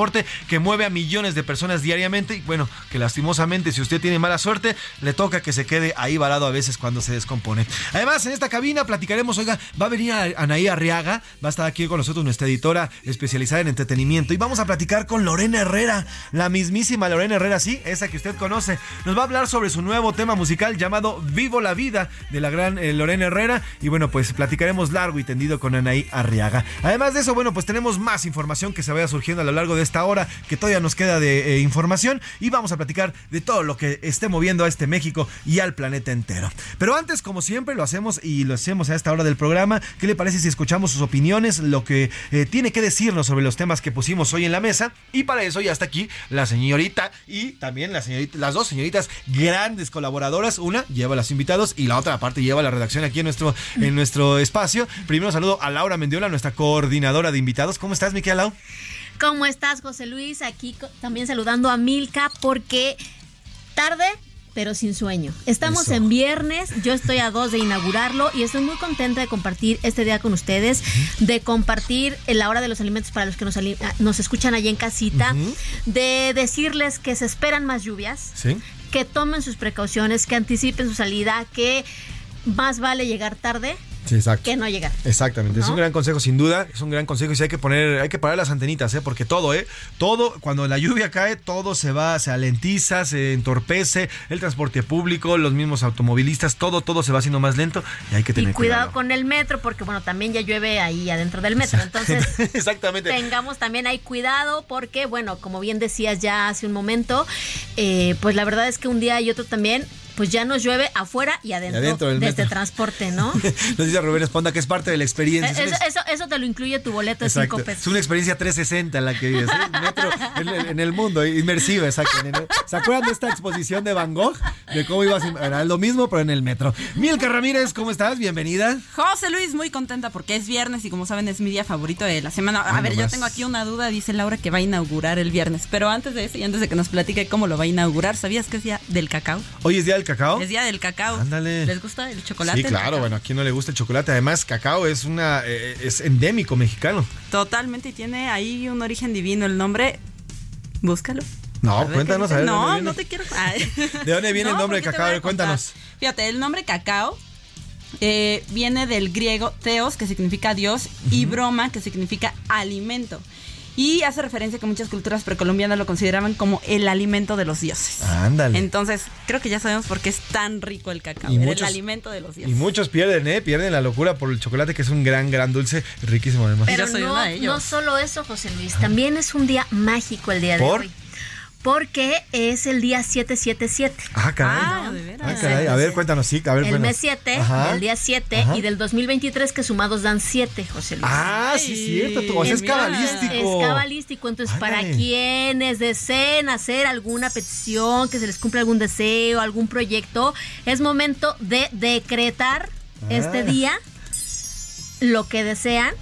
que mueve a millones de personas diariamente y bueno, que lastimosamente si usted tiene mala suerte, le toca que se quede ahí varado a veces cuando se descompone. Además, en esta cabina platicaremos, oiga, va a venir Anaí Arriaga, va a estar aquí con nosotros nuestra editora especializada en entretenimiento y vamos a platicar con Lorena Herrera, la mismísima Lorena Herrera, sí, esa que usted conoce. Nos va a hablar sobre su nuevo tema musical llamado Vivo la Vida de la gran eh, Lorena Herrera y bueno, pues platicaremos largo y tendido con Anaí Arriaga. Además de eso, bueno, pues tenemos más información que se vaya surgiendo a lo largo de esta hora, que todavía nos queda de eh, información y vamos a platicar de todo lo que esté moviendo a este México y al planeta entero. Pero antes, como siempre, lo hacemos y lo hacemos a esta hora del programa. ¿Qué le parece si escuchamos sus opiniones, lo que eh, tiene que decirnos sobre los temas que pusimos hoy en la mesa? Y para eso ya está aquí la señorita y también la señorita, las dos señoritas grandes colaboradoras. Una lleva a los invitados y la otra aparte lleva la redacción aquí en nuestro, en nuestro espacio. Primero saludo a Laura Mendiola, nuestra coordinadora de invitados. ¿Cómo estás, Miquel Lau? ¿Cómo estás, José Luis? Aquí también saludando a Milka porque tarde, pero sin sueño. Estamos Eso. en viernes, yo estoy a dos de inaugurarlo y estoy muy contenta de compartir este día con ustedes, de compartir la hora de los alimentos para los que nos, ah, nos escuchan allí en casita, de decirles que se esperan más lluvias, Sí. que tomen sus precauciones, que anticipen su salida, que más vale llegar tarde Sí, que no llegar. Exactamente, es un gran consejo, sin duda, es un gran consejo y sí hay que poner, hay que parar las antenitas, ¿eh? porque todo, ¿eh? Todo, cuando la lluvia cae, todo se va, se alentiza, se entorpece, el transporte público, los mismos automovilistas, todo, todo se va haciendo más lento y hay que Y tener cuidado cuidado. con el metro, porque bueno, también ya llueve ahí adentro del metro. Entonces, Exactamente. tengamos también ahí cuidado, porque bueno, como bien decías ya hace un momento, eh, pues la verdad es que un día y otro también, pues ya nos llueve afuera y adentro, adentro del de este transporte, ¿no? Nos dice Rubén Esponda que es parte de la experiencia. Es una eso, eso, eso te lo incluye tu boleto de Exacto. cinco pesos. Es una experiencia 360 la que vives. ¿eh? Metro en, el- en el mundo, inmersiva, exacto. ¿Se acuerdan de esta exposición de Van Gogh? De cómo ibas. Era lo mismo, pero en el metro. Milka Ramírez, ¿cómo estás? Bienvenida. José Luis, muy contenta porque es viernes y como saben es mi día favorito de la semana. A Ay, ver, yo nomás. tengo aquí una duda, dice Laura que va a inaugurar el viernes. Pero antes de eso y antes de que nos platique cómo lo va a inaugurar, ¿sabías que es día del cacao? Hoy es día del cacao. Es día del cacao. Ándale. ¿Les gusta el chocolate? Sí, claro, bueno, a quién no le gusta el chocolate. Además, cacao es una eh, es endémico mexicano. Totalmente, y tiene ahí un origen divino el nombre. Búscalo. No, A cuéntanos, a ver. No, ¿de dónde no te quiero. Ay. ¿De dónde viene el No, nombre de cacao? Cuéntanos. Fíjate, el nombre cacao eh, viene del griego theos, que significa Dios, y broma, que significa alimento. Y hace referencia que muchas culturas precolombianas lo consideraban como el alimento de los dioses. Ándale. Entonces, creo que ya sabemos por qué es tan rico el cacao. Y Era muchos- el alimento de los Y dioses. muchos pierden, ¿eh? Pierden la locura por el chocolate, que es un gran, gran dulce, riquísimo además. Pero soy no, una de ellos. no solo eso, José Luis, también es un día mágico el día ¿Por? de hoy. Porque es el día 777. Ah, caray. Ah, de veras. Ah, caray. A ver, cuéntanos, sí, a ver, el cuéntanos. mes 7, Ajá. el día 7 Ajá. y del 2023 que sumados dan 7, José Luis. Ah, sí, cierto. tú- o sea, es cabalístico. Es cabalístico. Entonces, para quienes deseen hacer alguna petición, que se les cumpla algún deseo, algún proyecto, es momento de decretar Ah. este día lo que desean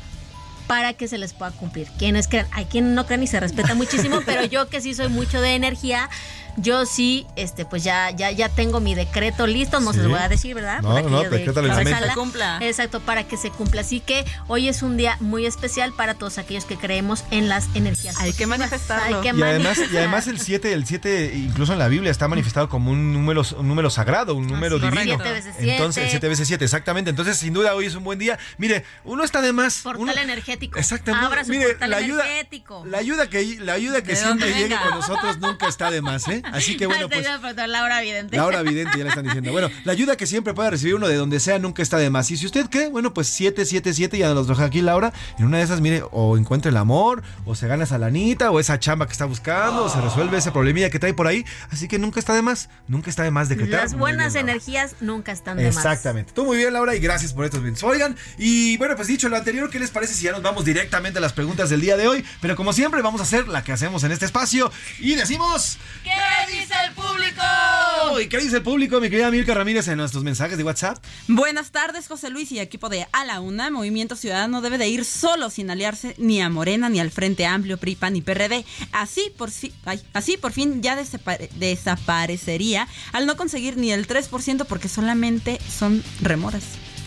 para que se les pueda cumplir. Quienes crean, hay quien no crean y se respeta muchísimo, pero yo que sí soy mucho de energía, yo sí, este, pues ya, ya, ya tengo mi decreto listo, no se los voy a decir, ¿verdad? No, no, no, de mente. sala. Se cumpla. Exacto, para que se cumpla. Así que hoy es un día muy especial para todos aquellos que creemos en las energías. Hay que manifestarlo. Hay que Y además, y además el 7, el 7 incluso en la Biblia está manifestado como un número, un número sagrado, un número Así, divino. siete veces siete. Entonces, 7 veces 7, exactamente. Entonces, sin duda hoy es un buen día. Mire, uno está de más. Portal uno- energético. Exactamente. Abra su Mire, portal la ayuda, energético. la ayuda que, la ayuda que siempre llegue con nosotros nunca está de más, ¿eh? Así que bueno, pues. iba a preguntar la hora evidente. La hora evidente, ya le están diciendo. Bueno, la ayuda que siempre pueda recibir uno de donde sea nunca está de más. Y si usted cree, bueno, pues 777, ya nos deja aquí Laura. En una de esas, mire, o encuentra el amor, o se gana esa lanita, o esa chamba que está buscando, o se resuelve ese problemilla que trae por ahí. Así que nunca está de más, nunca está de más decretar. Las buenas bien, Laura. energías nunca están de más. Exactamente. Tú muy bien, Laura, y gracias por estos bienes. Oigan, y bueno, pues dicho lo anterior, ¿qué les parece si ya nos vamos directamente a las preguntas del día de hoy? Pero como siempre, vamos a hacer la que hacemos en este espacio y decimos. ¿Qué dice el público? ¿Y qué dice el público, mi querida Milka Ramírez, en nuestros mensajes de WhatsApp? Buenas tardes, José Luis y equipo de A la Una. Movimiento Ciudadano debe de ir solo sin aliarse ni a Morena ni al Frente Amplio, PRI, PAN y PRD. Así por, fi- ay, así por fin ya desapa- desaparecería al no conseguir ni el 3% porque solamente son remoras.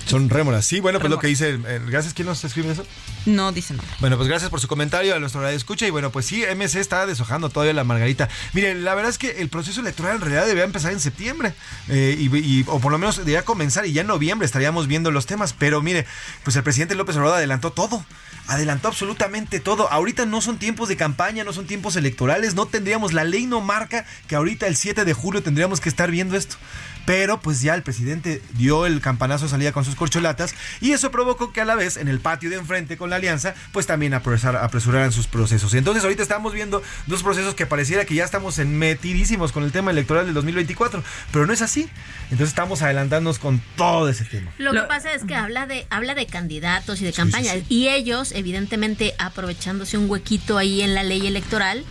Son rémoras. Sí, bueno, pues lo que dice. eh, gracias. ¿Quién nos escribe eso? No dicen nada. Bueno, pues gracias por su comentario a nuestro radio escucha. Y bueno, pues sí, MC está deshojando todavía la margarita. Mire, la verdad es que el proceso electoral en realidad debería empezar en septiembre. eh, y, y- o por lo menos debería comenzar. Y ya en noviembre estaríamos viendo los temas. Pero mire, pues el presidente López Obrador adelantó todo. Adelantó absolutamente todo. Ahorita no son tiempos de campaña, no son tiempos electorales. No tendríamos, la ley no marca que ahorita el 7 de julio tendríamos que estar viendo esto. Pero pues ya el presidente dio el campanazo de salida con sus corcholatas y eso provocó que a la vez en el patio de enfrente con la alianza pues también apresar- apresuraran sus procesos. Y entonces ahorita estamos viendo dos procesos que pareciera que ya estamos en metidísimos con el tema electoral del 2024, pero no es así. Entonces estamos adelantándonos con todo ese tema. Lo, que pasa es que habla de habla de candidatos y de campañas y ellos evidentemente aprovechándose un huequito ahí en la ley electoral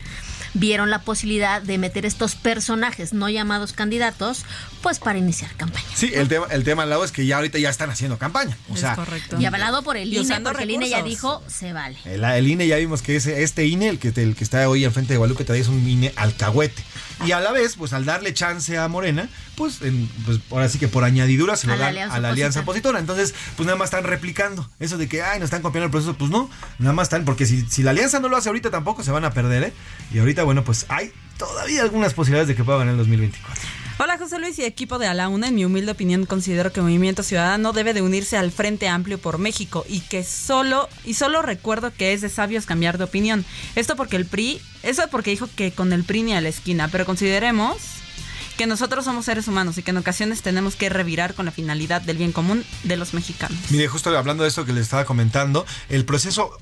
vieron la posibilidad de meter estos personajes no llamados candidatos, pues para iniciar campaña. Sí, el tema, el tema al lado es que ya ahorita ya están haciendo campaña. O sea, Y avalado por el Y INE, porque el INE ya dijo, se vale. El, el INE ya vimos que ese, este INE, el que, te- el que está hoy al frente de Guadalupe, todavía es un INE alcahuete. Y a la vez, pues al darle chance a Morena, pues, en- pues ahora sí que por añadidura se lo A dan a la alianza opositora. opositora. Entonces, pues nada más están replicando. Eso de que, ay, nos están copiando el proceso, pues no, nada más están, porque si, si la alianza no lo hace ahorita tampoco se van a perder, ¿eh? Y ahorita, bueno, pues hay todavía algunas posibilidades de que pueda ganar el 2024. Hola José Luis y equipo de A la Una. En mi humilde opinión considero que Movimiento Ciudadano debe de unirse al Frente Amplio por México y que solo y solo recuerdo que es de sabios cambiar de opinión. Esto porque el PRI, eso porque dijo que con el PRI ni a la esquina, pero consideremos que nosotros somos seres humanos y que en ocasiones tenemos que revirar con la finalidad del bien común de los mexicanos. Mire, justo hablando de esto que les estaba comentando, el proceso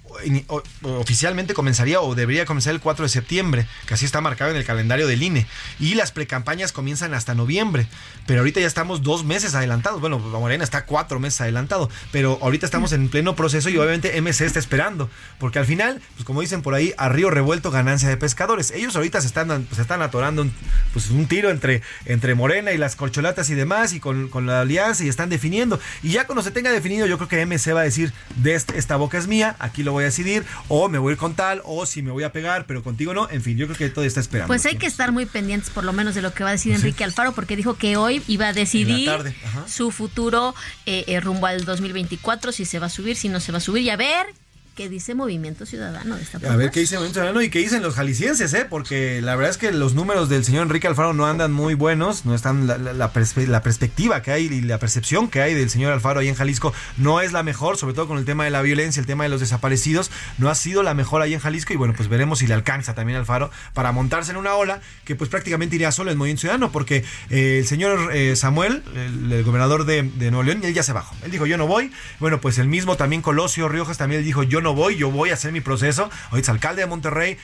oficialmente comenzaría o debería comenzar el 4 de septiembre, que así está marcado en el calendario del INE. Y las precampañas comienzan hasta noviembre, pero ahorita ya estamos dos meses adelantados. Bueno, Morena está cuatro meses adelantado, pero ahorita estamos en pleno proceso y obviamente MC está esperando, porque al final, pues como dicen por ahí, a río revuelto ganancia de pescadores. Ellos ahorita se están, se están atorando un, pues, un tiro entre, entre Morena y las corcholatas y demás, y con, con la alianza y están definiendo. Y ya cuando se tenga definido, yo creo que MC va a decir, de este- esta boca es mía, aquí lo voy a decidir, o me voy a ir con tal, o si me voy a pegar, pero contigo no. En fin, yo creo que todo está esperando. Pues hay que estar muy pendientes por lo menos de lo que va a decir Pues sí. Enrique Alfaro, porque dijo que hoy iba a decidir su futuro eh, eh, rumbo al 2024, si se va a subir, si no se va a subir, y a ver qué dice Movimiento Ciudadano de esta A ver qué dice Movimiento Ciudadano y qué dicen los jaliscienses, ¿eh? Porque la verdad es que los números del señor Enrique Alfaro no andan muy buenos, no están la, la- la perspe- la perspectiva que hay y la percepción que hay del señor Alfaro ahí en Jalisco no es la mejor, sobre todo con el tema de la violencia, el tema de los desaparecidos, no ha sido la mejor ahí en Jalisco y bueno, pues veremos si le alcanza también Alfaro para montarse en una ola que pues prácticamente iría solo en Movimiento Ciudadano, porque eh, el señor eh, Samuel, el, el gobernador de, de Nuevo León, él ya se bajó. Él dijo, yo no voy. Bueno, pues el mismo también Colosio Riojas también él dijo, yo no voy, yo voy a hacer mi proceso. Ahorita es alcalde de Monterrey,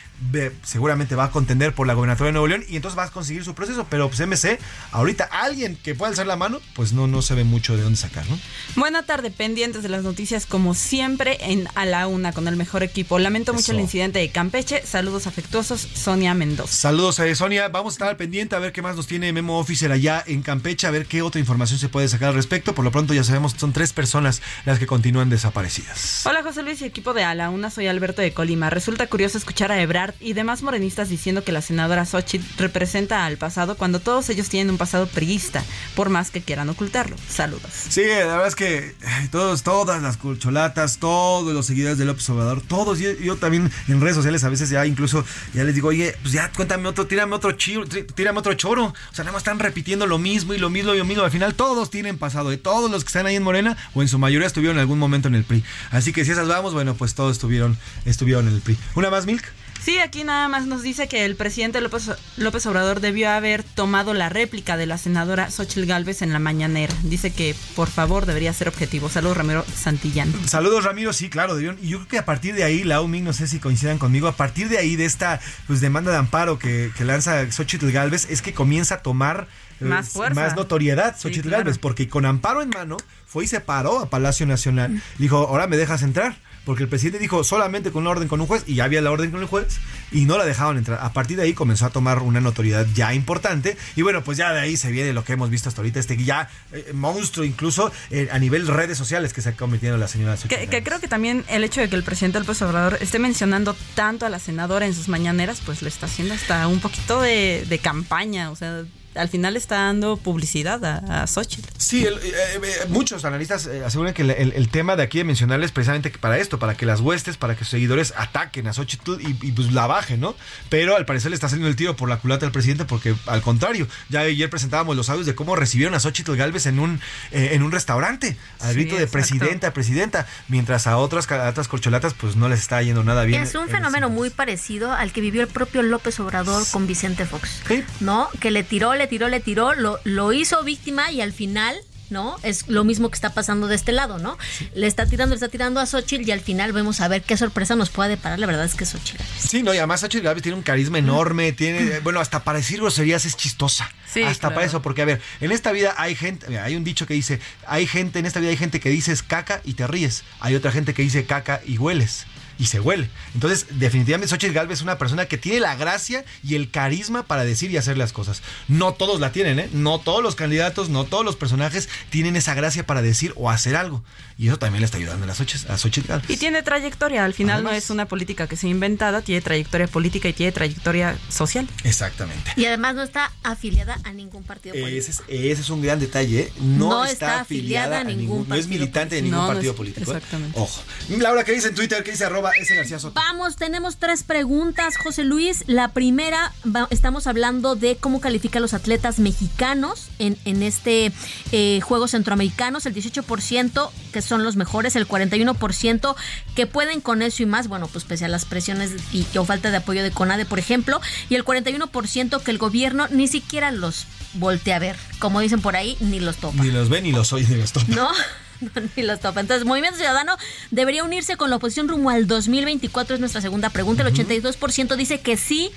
seguramente va a contender por la gobernatura de Nuevo León y entonces va a conseguir su proceso. Pero pues MC, ahorita alguien que pueda alzar la mano, pues no, no se ve mucho de dónde sacar, ¿no? Buena tarde, pendientes de las noticias como siempre en A la Una con el mejor equipo. Lamento mucho Eso. el incidente de Campeche. Saludos afectuosos, Sonia Mendoza. Saludos a Sonia, vamos a estar al pendiente a ver qué más nos tiene Memo Officer allá en Campeche, a ver qué otra información se puede sacar al respecto. Por lo pronto ya sabemos que son tres personas las que continúan desaparecidas. Hola José Luis y equipo de A la Una, soy Alberto de Colima. Resulta curioso escuchar a Ebrard y demás morenistas diciendo que la senadora Xochitl representa al pasado cuando todos ellos tienen un pasado priista, por más que quieran ocultarlo. Saludos. Sí, la verdad es que todos, todas las colcholatas, todos los seguidores de López Obrador, todos, yo, yo también en redes sociales a veces ya incluso ya les digo, oye, pues ya cuéntame otro, tírame otro chiro, tí- tírame otro choro. O sea, nada más están repitiendo lo mismo y lo mismo y lo mismo. Al final todos tienen pasado, de todos los que están ahí en Morena, o en su mayoría estuvieron en algún momento en el PRI. Así que si esas vamos, bueno, pues todos estuvieron, estuvieron en el PRI. ¿Una más, Milk? Sí, aquí nada más nos dice que el presidente López, López Obrador debió haber tomado la réplica de la senadora Xochitl Gálvez en la mañanera. Dice que por favor debería ser objetivo. Saludos Ramiro Santillán. Saludos Ramiro, sí, claro, debieron. Y yo creo que a partir de ahí, la UMIC, no sé si coincidan conmigo, a partir de ahí, de esta pues, demanda de amparo que, que lanza Xochitl Galvez, es que comienza a tomar eh, Más fuerza. más notoriedad Sí, Xochitl claro. Gálvez, porque con amparo en mano fue y se paró a Palacio Nacional. Dijo, ahora me dejas entrar. Porque el presidente dijo solamente con una orden con un juez y ya había la orden con el juez y no la dejaban entrar. A partir de ahí comenzó a tomar una notoriedad ya importante y bueno, pues ya de ahí se viene lo que hemos visto hasta ahorita, este ya eh, monstruo incluso eh, a nivel redes sociales que se ha convirtiendo la señora Que, que creo que también el hecho de que el presidente López Obrador esté mencionando tanto a la senadora en sus mañaneras, pues le está haciendo hasta un poquito de, de campaña. O sea, al final está dando publicidad a, a Xochitl. Sí, el- eh, eh, muchos analistas eh, aseguran que el, el- el tema de aquí de mencionarles es precisamente que para esto, para que las huestes, para que sus seguidores ataquen a Xochitl y, y, pues la bajen, ¿no? Pero al parecer le está saliendo el tiro por la culata al presidente porque al contrario, ya ayer presentábamos los audios de cómo recibieron a Xochitl Galvez en un, eh, en un restaurante, al Sí, grito de exacto. presidenta, presidenta, mientras a otras, a otras corcholatas pues no les está yendo nada bien. Es un en fenómeno muy parecido al que vivió el propio López Obrador con Vicente Fox, ¿no? Que le tiró, le tiró, le tiró, lo, lo hizo víctima y al final, ¿no? Es lo mismo que está pasando de este lado, ¿no? Le está tirando, le está tirando a Xochitl y al final vemos a ver qué sorpresa nos puede deparar. La verdad es que Xochitl. Sí, no, y además Xochitl Gálvez tiene un carisma enorme, tiene, eh, bueno, hasta para decir groserías es chistosa. Sí, hasta claro. para eso, porque a ver, en esta vida hay gente, mira, hay un dicho que dice, hay gente, en esta vida hay gente que dices caca y te ríes, hay otra gente que dice caca y hueles. Y se huele. Entonces, definitivamente Xochitl Galvez es una persona que tiene la gracia y el carisma para decir y hacer las cosas. No todos la tienen, ¿eh? No todos los candidatos, no todos los personajes tienen esa gracia para decir o hacer algo. Y eso también le está ayudando a, las Xochitl, a Xochitl Galvez. Y tiene trayectoria, al final Además. no es una política que se ha inventada, tiene trayectoria política y tiene trayectoria social. Exactamente. Y además no está afiliada a ningún partido político. Ese es, ese es un gran detalle. ¿eh? No, No está, está afiliada afiliada a a ningún, ningún no es partido militante de ningún No, no partido es- político. ¿eh? exactamente. Ojo. Laura, ¿qué dice en Twitter? ¿Qué dice arroba ese García Soto? Vamos, tenemos tres preguntas, José Luis. La primera, va- estamos hablando de cómo califican los atletas mexicanos en, en este eh, Juegos Centroamericanos. El 18% que son los mejores, el 41% que pueden con eso y más, bueno, pues pese a las presiones y, o falta de apoyo de CONADE, por ejemplo, y el 41% que el gobierno ni siquiera los voltea a ver. Como dicen por ahí, ni los topa. Ni los ve ni los oye ni los topa. ¿No? Ni los topa. Entonces, Movimiento Ciudadano debería unirse con la oposición rumbo al 2024, es nuestra segunda pregunta. El 82% dice que sí,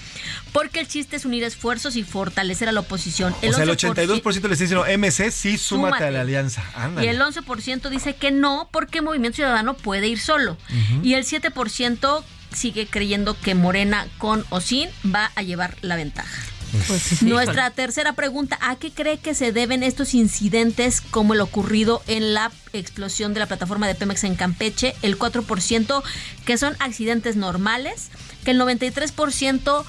porque el chiste es unir esfuerzos y fortalecer a la oposición. o sea, el 11% 82% le está diciendo MC, sí, súmate, Súmate. a la alianza. Ándale. Y el 11% dice que no, porque Movimiento Ciudadano puede ir solo. Y el 7% sigue creyendo que Morena con o sin va a llevar la ventaja. Pues Nuestra tercera pregunta, ¿a qué cree que se deben estos incidentes como el ocurrido en la explosión de la plataforma de Pemex en Campeche? El 4% que son accidentes normales, que el 93%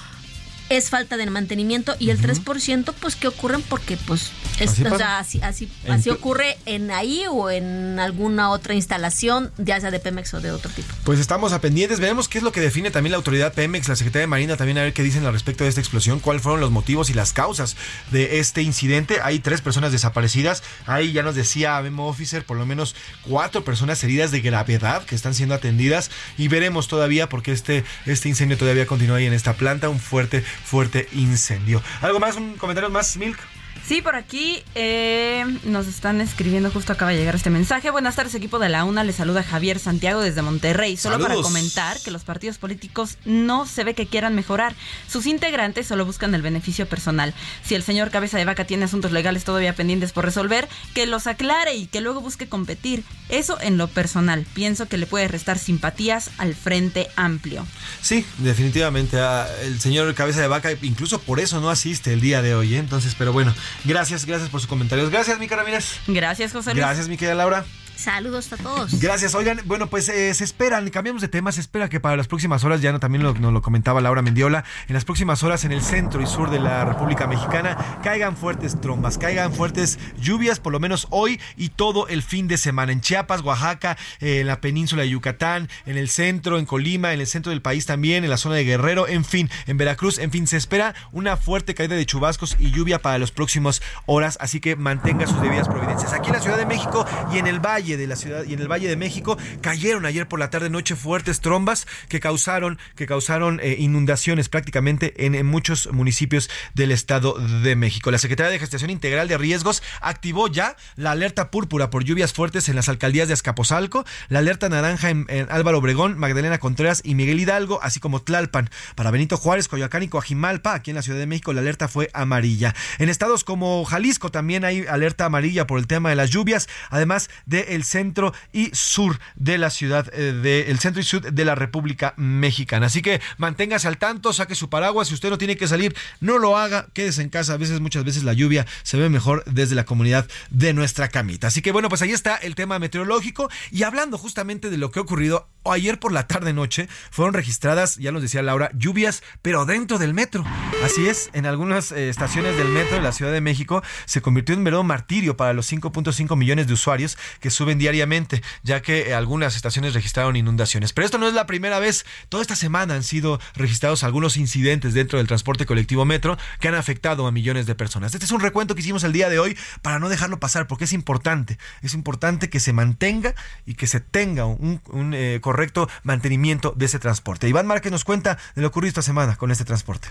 es falta de mantenimiento y el 3% pues que ocurren porque pues es- Así o pasa. sea, así, así, así ocurre en ahí o en alguna otra instalación, ya sea de Pemex o de otro tipo. Pues estamos a pendientes, veremos qué es lo que define también la autoridad Pemex, la Secretaría de Marina, también a ver qué dicen al respecto de esta explosión, cuáles fueron los motivos y las causas de este incidente. Hay tres personas desaparecidas, ahí ya nos decía Memo Officer, por lo menos cuatro personas heridas de gravedad que están siendo atendidas y veremos todavía porque este, este incendio todavía continúa ahí en esta planta, un fuerte, fuerte incendio. ¿Algo más? ¿Un comentario más, Milk? Sí, por aquí eh, nos están escribiendo, justo acaba de llegar este mensaje. Buenas tardes, equipo de la UNA. Les saluda Javier Santiago desde Monterrey. Solo para comentar que los partidos políticos no se ve que quieran mejorar. Sus integrantes solo buscan el beneficio personal. Si el señor Cabeza de Vaca tiene asuntos legales todavía pendientes por resolver, que los aclare y que luego busque competir. Eso en lo personal. Pienso que le puede restar simpatías al Frente Amplio. Sí, definitivamente. ah, el señor Cabeza de Vaca incluso por eso no asiste el día de hoy. ¿eh? Entonces, pero bueno, gracias, gracias por sus comentarios. Gracias, Mica Ramírez. Gracias, José Luis. Gracias, mi querida Laura. Saludos a todos. Gracias, oigan, bueno, pues eh, se esperan, cambiamos de tema, se espera que para las próximas horas, ya no, también lo- nos lo comentaba Laura Mendiola, en las próximas horas en el centro y sur de la República Mexicana caigan fuertes trombas, caigan fuertes lluvias, por lo menos hoy y todo el fin de semana, en Chiapas, Oaxaca, eh, en la península de Yucatán, en el centro, en Colima, en el centro del país también, en la zona de Guerrero, en fin, en Veracruz, en fin, se espera una fuerte caída de chubascos y lluvia para las próximas horas, así que mantenga sus debidas providencias. Aquí en la Ciudad de México y en el Valle de la Ciudad y en el Valle de México cayeron ayer por la tarde noche fuertes trombas que causaron que causaron eh, inundaciones prácticamente en, muchos municipios del Estado de México. La Secretaría de Gestación Integral de Riesgos activó ya la alerta púrpura por lluvias fuertes en las alcaldías de Azcapotzalco, la alerta naranja en, en Álvaro Obregón, Magdalena Contreras y Miguel Hidalgo, así como Tlalpan. Para Benito Juárez, Coyoacán y Coajimalpa, aquí en la Ciudad de México, la alerta fue amarilla. En estados como Jalisco también hay alerta amarilla por el tema de las lluvias, además del centro y sur de la ciudad, eh, del centro y sur de la República Mexicana. Así que manténgase al tanto, saque su paraguas. Si usted no tiene que salir, no lo haga, quédese en casa. A veces, muchas veces la lluvia se ve mejor desde la comunidad de nuestra camita. Así que bueno, pues ahí está el tema meteorológico. Y hablando justamente de lo que ha ocurrido ayer por la tarde noche, fueron registradas, ya nos decía Laura, lluvias, pero dentro del metro. Así es, en algunas eh, estaciones del metro de la Ciudad de México se convirtió en un verdadero martirio para los 5.5 millones de usuarios que suben diariamente, ya que eh, algunas estaciones registraron inundaciones. Pero esto no es la primera vez. Toda esta semana han sido registrados algunos incidentes dentro del transporte colectivo metro que han afectado a millones de personas. Este es un recuento que hicimos el día de hoy para no dejarlo pasar, porque es importante. Es importante que se mantenga y que se tenga un, eh, correcto mantenimiento de ese transporte. Iván Márquez nos cuenta de lo ocurrido esta semana con este transporte.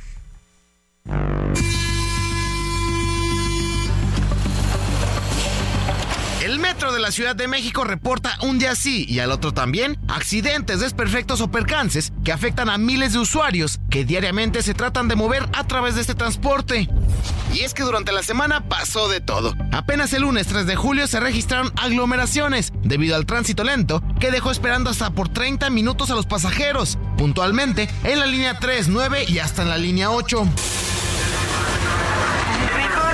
Metro de la Ciudad de México reporta un día sí y al otro también accidentes, desperfectos o percances que afectan a miles de usuarios que diariamente se tratan de mover a través de este transporte. Y es que durante la semana pasó de todo. Apenas el lunes 3 de julio se registraron aglomeraciones debido al tránsito lento que dejó esperando hasta por 30 minutos a los pasajeros, puntualmente en la línea 3, 9 y hasta en la línea 8.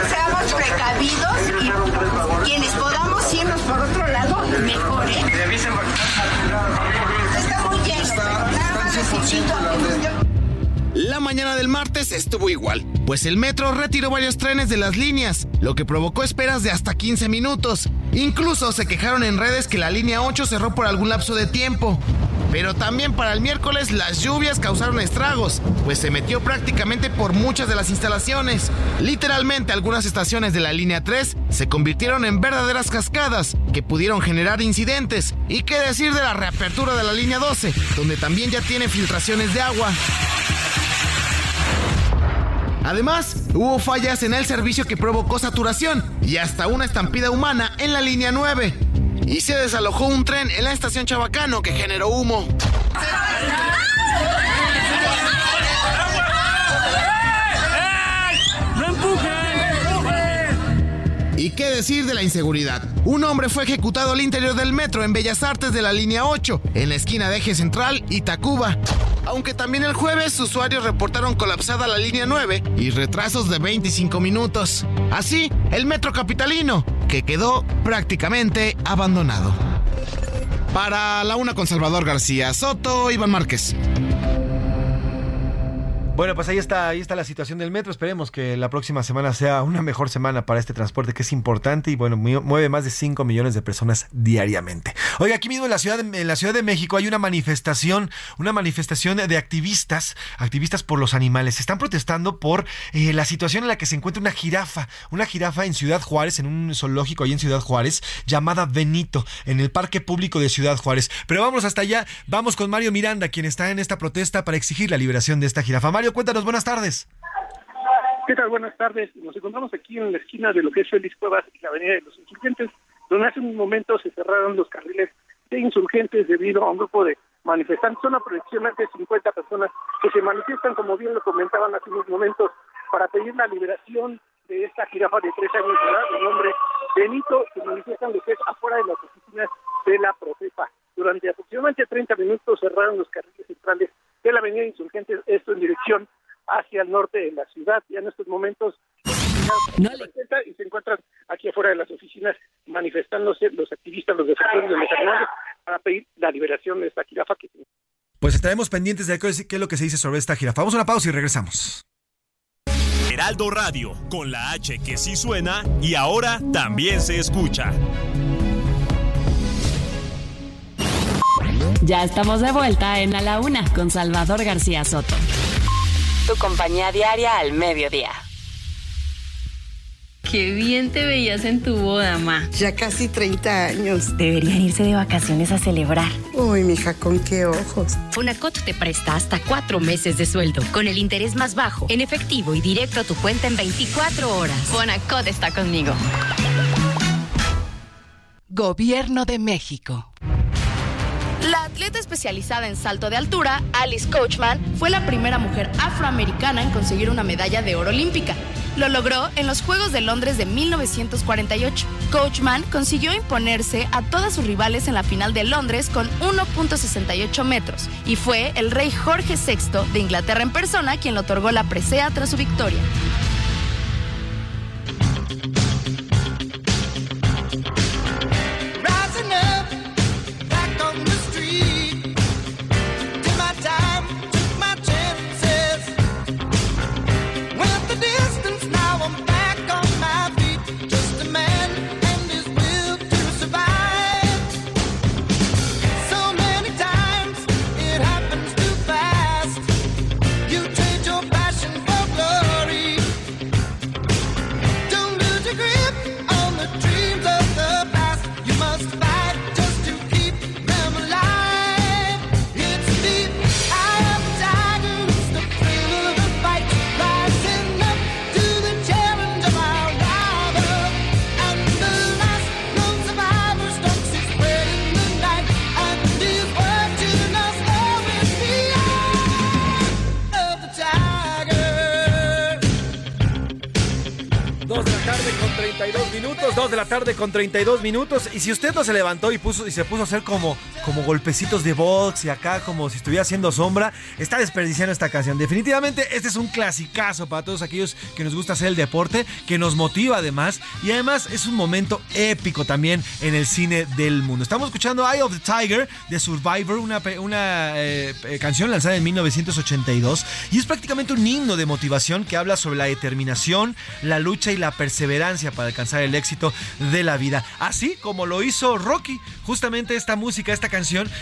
Seamos precavidos y quienes podamos irnos por otro lado, mejor, ¿eh? Está muy lleno, necesito La mañana del martes estuvo igual, pues el metro retiró varios trenes de las líneas, lo que provocó esperas de hasta 15 minutos. Incluso se quejaron en redes que la línea 8 cerró por algún lapso de tiempo. Pero también para el miércoles las lluvias causaron estragos, pues se metió prácticamente por muchas de las instalaciones. Literalmente algunas estaciones de la línea 3 se convirtieron en verdaderas cascadas que pudieron generar incidentes. Y qué decir de la reapertura de la línea 12, donde también ya tiene filtraciones de agua. Además, hubo fallas en el servicio que provocó saturación y hasta una estampida humana en la línea 9. Y se desalojó un tren en la estación Chabacano que generó humo. ¿Y qué decir de la inseguridad? Un hombre fue ejecutado al interior del metro en Bellas Artes de la línea 8, en la esquina de Eje Central y Tacuba. Aunque también el jueves usuarios reportaron colapsada la línea 9 y retrasos de 25 minutos. Así, el metro capitalino, que quedó prácticamente abandonado. Para la una con Salvador García Soto, Iván Márquez. Bueno, pues ahí está, ahí está la situación del metro. Esperemos que la próxima semana sea una mejor semana para este transporte que es importante y bueno, mu- mueve más de 5 millones de personas diariamente. Oiga, aquí mismo en la ciudad en la ciudad de México hay una manifestación, una manifestación de activistas, activistas por los animales. Están protestando por eh, la situación en la que se encuentra una jirafa, una jirafa en Ciudad Juárez, en un zoológico ahí en Ciudad Juárez, llamada Benito, en el Parque Público de Ciudad Juárez. Pero vamos hasta allá, vamos con Mario Miranda, quien está en esta protesta para exigir la liberación de esta jirafa. Mario, cuéntanos, buenas tardes. ¿Qué tal? Buenas tardes. Nos encontramos aquí en la esquina de lo que es Félix Cuevas y la Avenida de los Insurgentes, donde hace un momento se cerraron los carriles de insurgentes debido a un grupo de manifestantes. Son aproximadamente 50 personas que se manifiestan, como bien lo comentaban hace unos momentos, para pedir la liberación de esta jirafa de tres años de edad, de nombre Benito, se manifiestan lo que es afuera de las oficinas de la Profepa. Durante aproximadamente 30 minutos cerraron los carriles centrales de la Avenida Insurgentes, esto en dirección hacia el norte de la ciudad. Ya en estos momentos y se encuentran aquí afuera de las oficinas manifestándose los activistas, los defensores de los animales para pedir la liberación de esta jirafa que Pues estaremos pendientes de qué es qué es lo que se dice sobre esta jirafa. Vamos a una pausa y regresamos. Heraldo Radio, con la H que sí suena y ahora también se escucha. Ya estamos de vuelta en A la Una con Salvador García Soto. Tu compañía diaria al mediodía. Qué bien te veías en tu boda, ma. Ya casi 30 años. Deberían irse de vacaciones a celebrar. Uy, mija, con qué ojos. Fonacot te presta hasta cuatro meses de sueldo, con el interés más bajo, en efectivo y directo a tu cuenta en 24 horas. Fonacot está conmigo. Gobierno de México. Atleta especializada en salto de altura, Alice Coachman, fue la primera mujer afroamericana en conseguir una medalla de oro olímpica. Lo logró en los Juegos de Londres de 1948. Coachman consiguió imponerse a todas sus rivales en la final de Londres con 1.68 metros y fue el rey Jorge VI de Inglaterra en persona quien le otorgó la presea tras su victoria. Con 32 minutos. Y si usted no se levantó y puso y se puso a hacer como, como golpecitos de box y acá como si estuviera haciendo sombra, está desperdiciando esta canción. Definitivamente este es un clasicazo para todos aquellos que nos gusta hacer el deporte, que nos motiva además. Y además es un momento épico también en el cine del mundo. Estamos escuchando Eye of the Tiger de Survivor, una, una eh, eh, canción lanzada en 1982. Y es prácticamente un himno de motivación que habla sobre la determinación, la lucha y la perseverancia para alcanzar el éxito de la vida. Así como lo hizo Rocky. Justamente esta música, esta canción,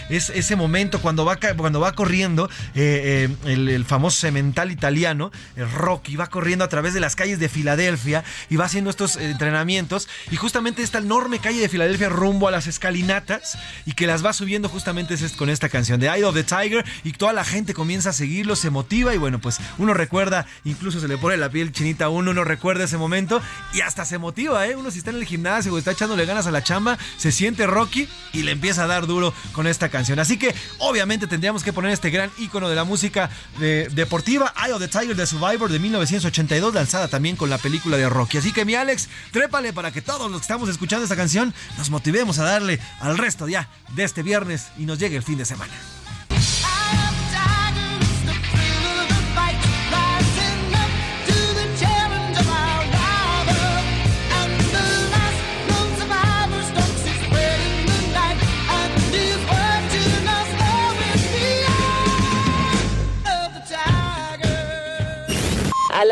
es ese momento cuando va, cuando va corriendo eh, eh, el, famoso cemental italiano, el Rocky, va corriendo a través de las calles de Filadelfia y va haciendo estos eh, entrenamientos. Y justamente esta enorme calle de Filadelfia rumbo a las escalinatas y que las va subiendo justamente es con esta canción de Eye of the Tiger y toda la gente comienza a seguirlo, se motiva y bueno, pues uno recuerda, incluso se le pone la piel chinita a uno, uno recuerda ese momento y hasta se motiva, ¿eh? Uno si está en el gimnasio o está echándole ganas a la chamba, se siente Rocky y le empieza a dar duro con esta canción. Así que obviamente tendríamos que poner este gran ícono de la música de- deportiva, Eye of the Tiger de Survivor de 1982, lanzada también con la película de Rocky. Así que mi Alex, trépale para que todos los que estamos escuchando esta canción nos motivemos a darle al resto ya de este viernes y nos llegue el fin de semana.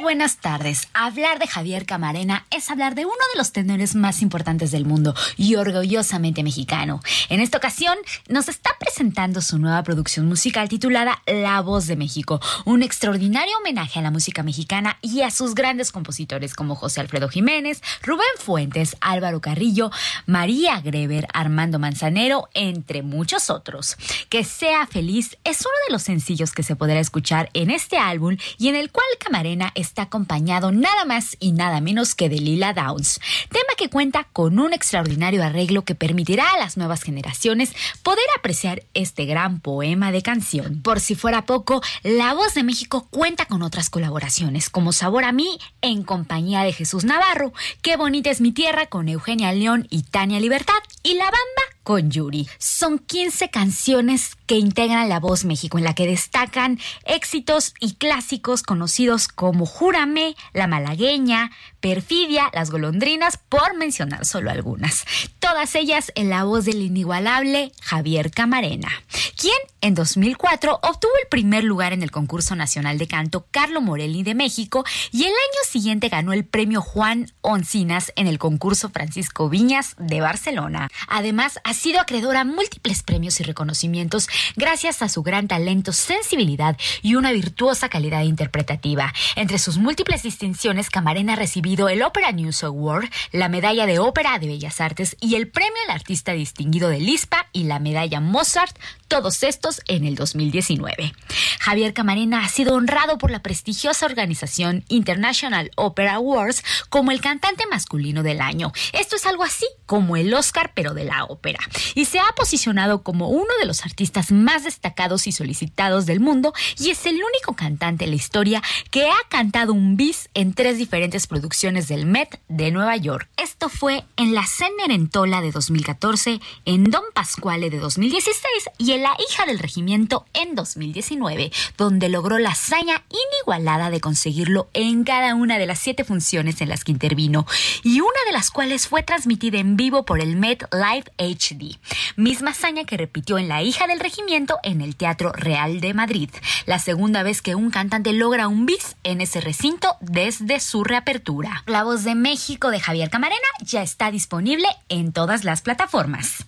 Buenas tardes. Hablar de Javier Camarena es hablar de uno de los tenores más importantes del mundo y orgullosamente mexicano. En esta ocasión nos está presentando su nueva producción musical titulada La Voz de México, un extraordinario homenaje a la música mexicana y a sus grandes compositores como José Alfredo Jiménez, Rubén Fuentes, Álvaro Carrillo, María Greber, Armando Manzanero, entre muchos otros. Que sea feliz es uno de los sencillos que se podrá escuchar en este álbum y en el cual Camarena está acompañado nada más y nada menos que de Lila Downs, tema que cuenta con un extraordinario arreglo que permitirá a las nuevas generaciones poder apreciar este gran poema de canción. Por si fuera poco, La Voz de México cuenta con otras colaboraciones, como Sabor a mí en compañía de Jesús Navarro, Qué bonita es mi tierra con Eugenia León y Tania Libertad, y La Bamba con Yuri. Son 15 canciones que integran La Voz México, en la que destacan éxitos y clásicos conocidos como Júrame, La Malagueña, Perfidia, Las Golondrinas, por mencionar solo algunas. Todas ellas en la voz del inigualable Javier Camarena, quien en 2004 obtuvo el primer lugar en el concurso nacional de canto Carlo Morelli de México y el año siguiente ganó el premio Juan Oncinas en el concurso Francisco Viñas de Barcelona. Además, ha sido acreedor a múltiples premios y reconocimientos gracias a su gran talento, sensibilidad y una virtuosa calidad interpretativa. Entre sus múltiples distinciones, Camarena ha el Opera News Award, la Medalla de Ópera de Bellas Artes y el Premio al Artista Distinguido del ISPA y la Medalla Mozart, todos estos en el 2019. Javier Camarena ha sido honrado por la prestigiosa organización International Opera Awards como el cantante masculino del año. Esto es algo así como el Oscar, pero de la ópera. Y se ha posicionado como uno de los artistas más destacados y solicitados del mundo y es el único cantante en la historia que ha cantado un bis en tres diferentes producciones del Met de Nueva York. Esto fue en la Cenerentola de 2014, en Don Pasquale de 2016 y en La hija del regimiento en 2019, donde logró la hazaña inigualada de conseguirlo en cada una de las siete funciones en las que intervino y una de las cuales fue transmitida en vivo por el Met Live HD, misma hazaña que repitió en La hija del regimiento en el Teatro Real de Madrid, la segunda vez que un cantante logra un bis en ese recinto desde su reapertura. La voz de México de Javier Camarena ya está disponible en todas las plataformas.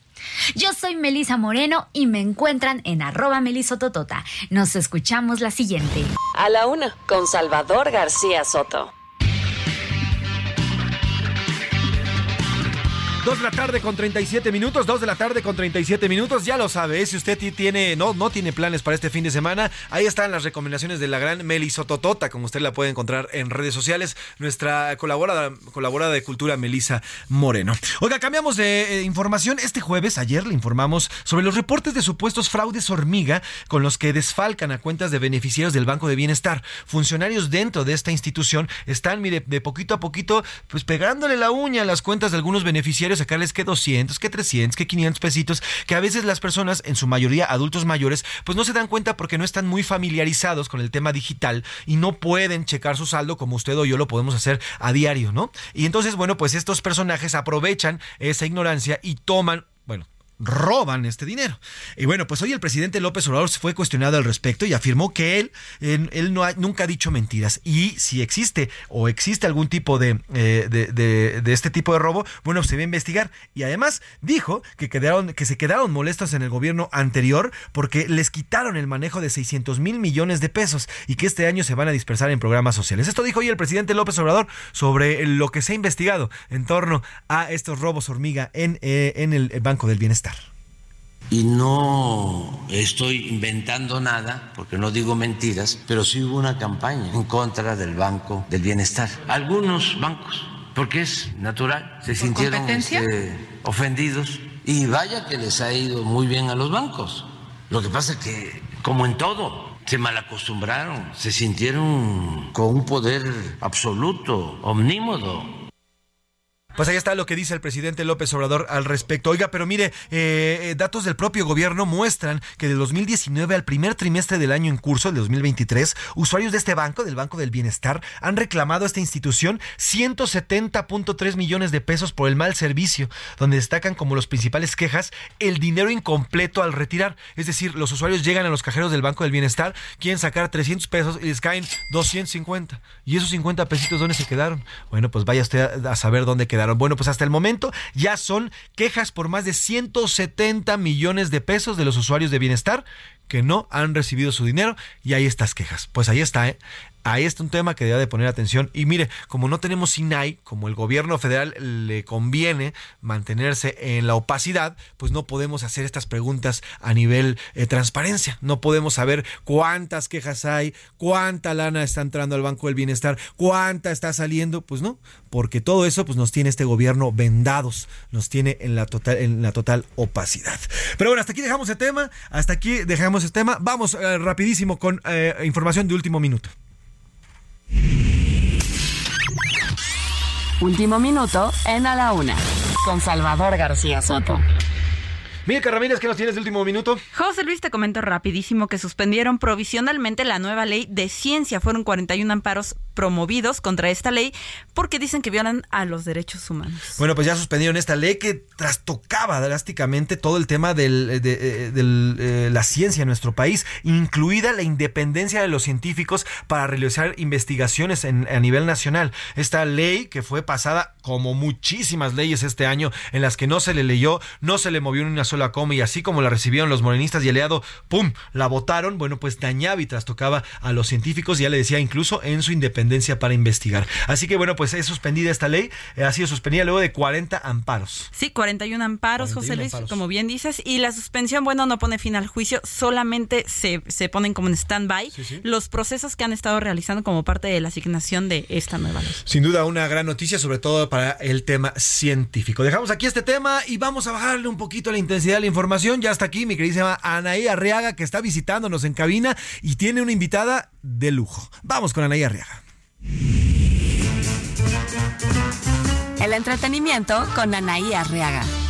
Yo soy Melisa Moreno y me encuentran en arroba melisototota. Nos escuchamos la siguiente. A la una, con Salvador García Soto. 2 de la tarde con 37 minutos, 2 de la tarde con 37 minutos, ya lo sabe, ¿eh? si usted ti- tiene, no, no tiene planes para este fin de semana, ahí están las recomendaciones de la gran Meli Sototota, como usted la puede encontrar en redes sociales, nuestra colaboradora, colaboradora de cultura Melisa Moreno. Oiga, cambiamos de eh, información, este jueves, ayer le informamos sobre los reportes de supuestos fraudes hormiga con los que desfalcan a cuentas de beneficiarios del Banco de Bienestar. Funcionarios dentro de esta institución están, mire, de poquito a poquito, pues pegándole la uña a las cuentas de algunos beneficiarios, sacarles que 200, que 300, que 500 pesitos, que a veces las personas, en su mayoría adultos mayores, pues no se dan cuenta porque no están muy familiarizados con el tema digital y no pueden checar su saldo como usted o yo lo podemos hacer a diario, ¿no? Y entonces, bueno, pues estos personajes aprovechan esa ignorancia y toman, roban este dinero. Y bueno, pues hoy el presidente López Obrador fue cuestionado al respecto y afirmó que él, él, no ha- nunca ha dicho mentiras. Y si existe o existe algún tipo de, eh, de- de este tipo de robo, bueno, se va a investigar. Y además dijo que, quedaron, que se quedaron molestos en el gobierno anterior porque les quitaron el manejo de 600 mil millones de pesos y que este año se van a dispersar en programas sociales. Esto dijo hoy el presidente López Obrador sobre lo que se ha investigado en torno a estos robos hormiga en, eh, en el Banco del Bienestar. Y no estoy inventando nada, porque no digo mentiras, pero sí hubo una campaña en contra del Banco del Bienestar. Algunos bancos, porque es natural, se sintieron este, ofendidos y vaya que les ha ido muy bien a los bancos. Lo que pasa es que, como en todo, se malacostumbraron, se sintieron con un poder absoluto, omnímodo. Pues ahí está lo que dice el presidente López Obrador al respecto. Oiga, pero mire, eh, eh, datos del propio gobierno muestran que de 2019 al primer trimestre del año en curso, el 2023, usuarios de este banco, del Banco del Bienestar, han reclamado a esta institución 170.3 millones de pesos por el mal servicio, donde destacan como los principales quejas el dinero incompleto al retirar. Es decir, los usuarios llegan a los cajeros del Banco del Bienestar, quieren sacar 300 pesos y les caen 250. ¿Y esos 50 pesitos dónde se quedaron? Bueno, pues vaya usted a saber dónde quedaron. Bueno, pues hasta el momento ya son quejas por más de 170 millones de pesos de los usuarios de bienestar que no han recibido su dinero y hay estas quejas. Pues ahí está, ¿eh? Ahí está un tema que debe de poner atención. Y mire, como no tenemos SINAI, como el gobierno federal le conviene mantenerse en la opacidad, pues no podemos hacer estas preguntas a nivel eh, transparencia. No podemos saber cuántas quejas hay, cuánta lana está entrando al Banco del Bienestar, cuánta está saliendo. Pues no, porque todo eso pues nos tiene este gobierno vendados, nos tiene en la total, en la total opacidad. Pero bueno, hasta aquí dejamos el tema, hasta aquí dejamos el tema. Vamos eh, rapidísimo con eh, información de último minuto. Último minuto en A la Una, con Salvador García Soto. Milka Ramírez, ¿qué nos tienes de último minuto? José Luis, te comento rapidísimo que suspendieron provisionalmente la nueva ley de ciencia. Fueron 41 amparos promovidos contra esta ley porque dicen que violan a los derechos humanos. Bueno, pues ya suspendieron esta ley que trastocaba drásticamente todo el tema de, de, del, eh, la ciencia en nuestro país, incluida la independencia de los científicos para realizar investigaciones a nivel nacional. Esta ley que fue pasada como muchísimas leyes este año en las que no se le leyó, no se le movió ni una sola coma y así como la recibieron los morenistas y el aliado, ¡pum!, la votaron, bueno, pues dañaba y trastocaba a los científicos, ya le decía, incluso en su independencia para investigar. Así que bueno, pues es suspendida esta ley, eh, ha sido suspendida luego de 40 amparos. Sí, 41 amparos, 41 José Luis, amparos. como bien dices, y la suspensión, bueno, no pone fin al juicio, solamente se, se ponen como en stand-by Sí, sí. los procesos que han estado realizando como parte de la asignación de esta nueva ley. Sin duda una gran noticia, sobre todo para el tema científico. Dejamos aquí este tema y vamos a bajarle un poquito la intensidad de la información. Ya está aquí mi queridísima Anaí Arriaga, que está visitándonos en cabina y tiene una invitada de lujo. Vamos con Anaí Arriaga. El entretenimiento con Anaí Arriaga.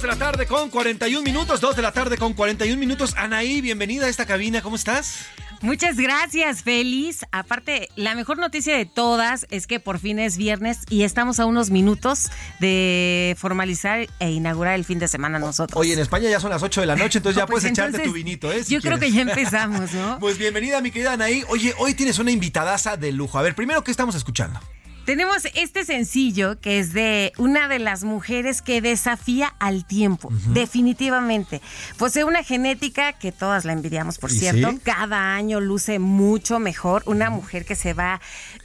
Dos de la tarde con 41 minutos, dos de la tarde con 41 minutos. Anaí, bienvenida a esta cabina, ¿cómo estás? Muchas gracias, feliz. Aparte, la mejor noticia de todas es que por fin es viernes y estamos a unos minutos de formalizar e inaugurar el fin de semana nosotros. Oye, en España ya son las 8 de la noche, entonces ya Pues puedes echarte entonces, tu vinito, ¿eh? Si yo creo que ya empezamos, ¿no? Pues bienvenida, mi querida Anaí. Oye, hoy tienes una invitadaza de lujo. A ver, primero, ¿qué estamos escuchando? Tenemos este sencillo que es de una de las mujeres que desafía al tiempo, definitivamente. Posee una genética que todas la envidiamos, por ¿Y cierto. sí? Cada año luce mucho mejor. Una mujer que se va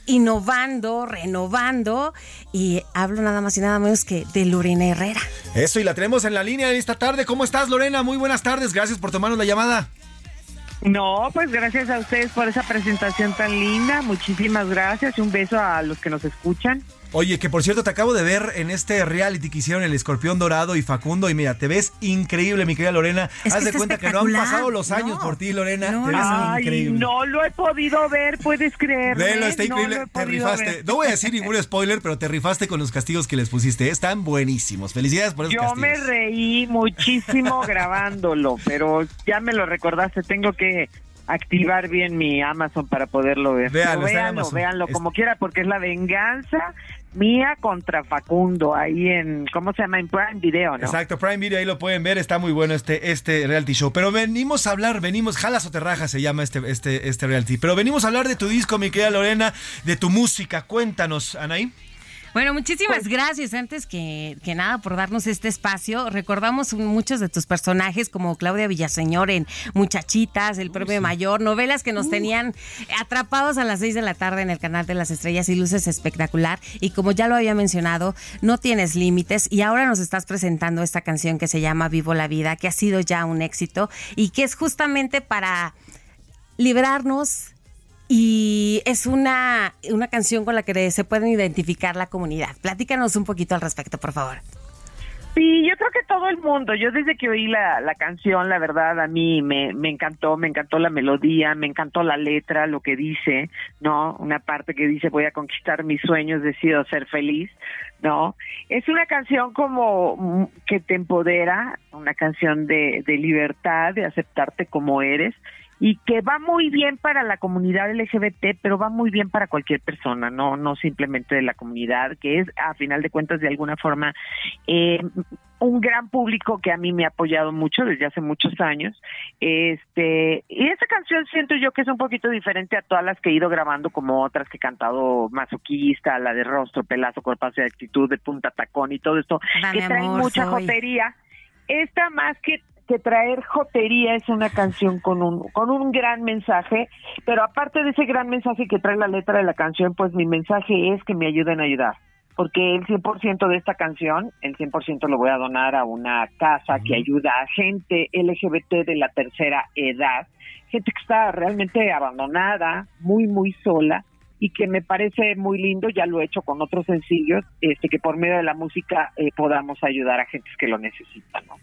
innovando, renovando. Y hablo nada más y nada menos que de Lorena Herrera. Eso, y la tenemos en la línea esta tarde. ¿Cómo estás, Lorena? Muy buenas tardes. Gracias por tomarnos la llamada. No, pues gracias a ustedes por esa presentación tan linda. Muchísimas gracias y un beso a los que nos escuchan. Oye, que por cierto te acabo de ver en este reality que hicieron el Escorpión Dorado y Facundo y mira, te ves increíble, mi querida Lorena. Es que Haz de está cuenta que no han pasado los años por ti, Lorena. te ves Ay, increíble. no lo he podido ver, puedes creer. Velo, está increíble. te rifaste. No voy a decir ningún spoiler, pero te rifaste con los castigos que les pusiste. Están buenísimos. Felicidades por esos Yo castigos. me reí muchísimo grabándolo, pero ya me lo recordaste. Tengo que activar bien mi Amazon para poderlo ver. Véanlo, véanlo Es- como quiera, porque es la venganza mía contra Facundo ahí en, ¿cómo se llama? En Prime Video, ¿no? Exacto, Prime Video, ahí lo pueden ver, está muy bueno este, este reality show. Pero venimos a hablar, venimos, Jalas o Terraja se llama este, este, este reality. Pero venimos a hablar de tu disco, mi querida Lorena, de tu música. Cuéntanos, Anaí. Bueno, muchísimas gracias antes que, que nada por darnos este espacio. Recordamos muchos de tus personajes como Claudia Villaseñor en Muchachitas, El Premio Mayor, novelas que nos tenían atrapados a las 6 de la tarde en el canal de las estrellas y luces espectacular. Y como ya lo había mencionado, no tienes límites y ahora nos estás presentando esta canción que se llama Vivo la Vida, que ha sido ya un éxito y que es justamente para librarnos y es una, una canción con la que se pueden identificar la comunidad. Platícanos un poquito al respecto, por favor. Sí, yo creo que todo el mundo. Yo desde que oí la, la canción, la verdad, a mí me, me encantó, me encantó la melodía, me encantó la letra, lo que dice, ¿no? Una parte que dice voy a conquistar mis sueños, decido ser feliz, ¿no? Es una canción como mm, que te empodera, una canción de, de libertad, de aceptarte como eres y que va muy bien para la comunidad LGBT, pero va muy bien para cualquier persona, no no simplemente de la comunidad, que es a final de cuentas de alguna forma eh, un gran público que a mí me ha apoyado mucho desde hace muchos años. Este, y esa canción siento yo que es un poquito diferente a todas las que he ido grabando como otras que he cantado Masoquista, la de Rostro, Pelazo, Cuerpazo de Actitud, de Punta Tacón y todo esto, Dame que trae amor, mucha soy. jotería. Esta más que que traer jotería es una canción con un con un gran mensaje, pero aparte de ese gran mensaje que trae la letra de la canción, pues mi mensaje es que me ayuden a ayudar, porque el 100% de esta canción, el 100% lo voy a donar a una casa que ayuda a gente LGBT de la tercera edad, gente que está realmente abandonada, muy muy sola y que me parece muy lindo, ya lo he hecho con otros sencillos, este que por medio de la música eh, podamos ayudar a gentes que lo necesitan, ¿no?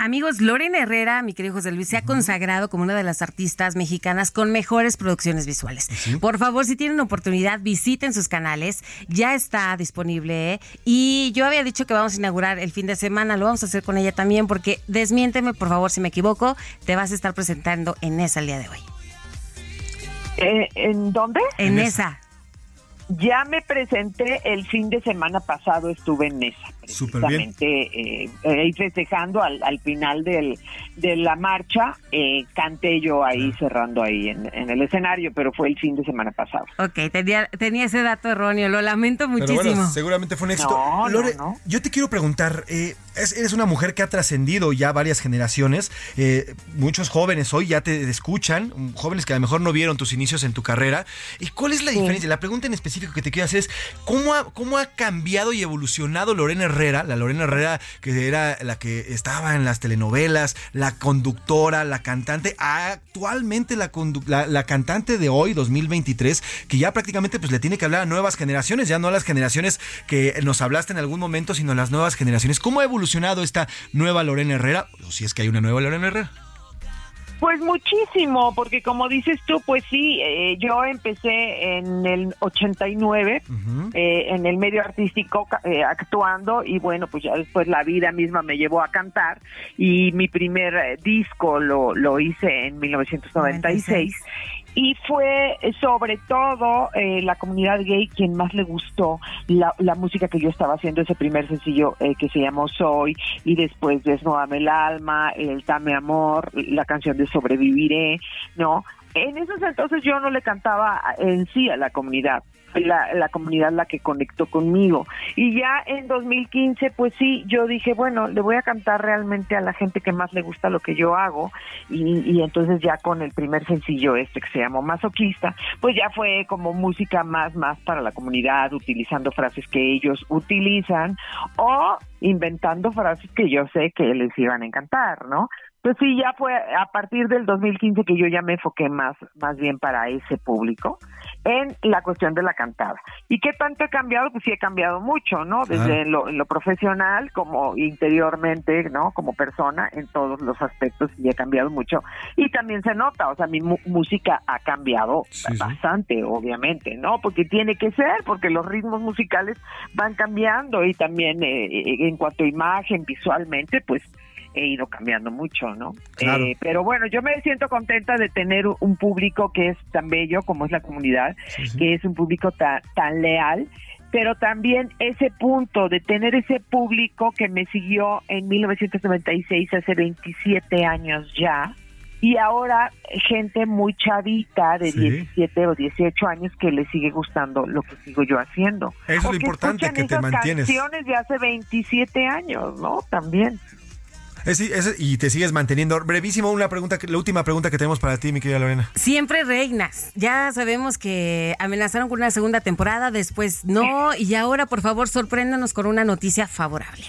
Amigos, Lorena Herrera, mi querido José Luis, se ha consagrado como una de las artistas mexicanas con mejores producciones visuales. Por favor, si tienen oportunidad, visiten sus canales. Ya está disponible. ¿eh? Y yo había dicho que vamos a inaugurar el fin de semana. Lo vamos a hacer con ella también, porque desmiénteme, por favor, si me equivoco. Te vas a estar presentando en esa el día de hoy. Eh, ¿En dónde? En, esa. Ya me presenté el fin de semana pasado, estuve en esa. Precisamente eh, ahí festejando al, al final del, de la marcha, eh, canté yo ahí cerrando ahí en, en el escenario, pero fue el fin de semana pasado. Ok, tenía, tenía ese dato erróneo. Lo lamento Pero muchísimo. bueno, seguramente fue un éxito. No, no, Lore, no. yo te quiero preguntar, eh, es- eres una mujer que ha trascendido ya varias generaciones, eh, muchos jóvenes hoy ya te escuchan, jóvenes que a lo mejor no vieron tus inicios en tu carrera. ¿Y cuál es la diferencia? La pregunta en específico que te quiero hacer es, ¿cómo ha, ¿cómo ha cambiado y evolucionado Lorena Herrera? La Lorena Herrera que era la que estaba en las telenovelas, la conductora, la cantante, actualmente la, la cantante de hoy, 2023, que ya prácticamente pues le tiene que hablar a nuevas generaciones, ya no a las generaciones que nos hablaste en algún momento, sino a las nuevas generaciones. ¿Cómo ha evolucionado esta nueva Lorena Herrera? O si es que hay una nueva Lorena Herrera. Pues muchísimo, porque como dices tú, pues sí, eh, yo empecé en el 89 eh, en el medio artístico eh, actuando y bueno, pues ya después la vida misma me llevó a cantar y mi primer eh, disco lo, lo hice en 1996 y fue eh, sobre todo eh, la comunidad gay quien más le gustó la, la música que yo estaba haciendo, ese primer sencillo eh, que se llamó Soy y después Desnúdame el alma, el Dame Amor, la canción de Sobreviviré, ¿no? En esos entonces yo no le cantaba en sí a la comunidad, la, la comunidad la que conectó conmigo. Y ya en 2015, pues sí, yo dije, bueno, le voy a cantar realmente a la gente que más le gusta lo que yo hago. Y, y entonces ya con el primer sencillo este que se llamó Masoquista, pues ya fue como música más, más para la comunidad, utilizando frases que ellos utilizan o inventando frases que yo sé que les iban a encantar, ¿no? Pues sí, ya fue a partir del 2015 que yo ya me enfoqué más, más bien para ese público en la cuestión de la cantada. ¿Y qué tanto he cambiado? Pues sí he cambiado mucho, ¿no? Desde lo, en lo profesional como interiormente, ¿no? Como persona en todos los aspectos y he cambiado mucho. Y también se nota, o sea, mi mu- música ha cambiado bastante, obviamente, ¿no? Porque tiene que ser, porque los ritmos musicales van cambiando y también eh, eh, en cuanto a imagen, visualmente, pues he ido cambiando mucho, ¿no? Claro. Eh, pero bueno, yo me siento contenta de tener un público que es tan bello como es la comunidad, que es un público ta- tan leal, pero también ese punto de tener ese público que me siguió en 1996, hace 27 años ya, y ahora gente muy chavita de Sí. 17 o 18 años que le sigue gustando lo que sigo yo haciendo. Eso es lo importante, que te mantienes. canciones de hace 27 años, ¿no? También. Sí, ese- y te sigues manteniendo. Brevísimo, una pregunta, la última pregunta que tenemos para ti, mi querida Lorena. Siempre reinas. Ya sabemos que amenazaron con una segunda temporada, después no, y ahora por favor sorpréndanos con una noticia favorable.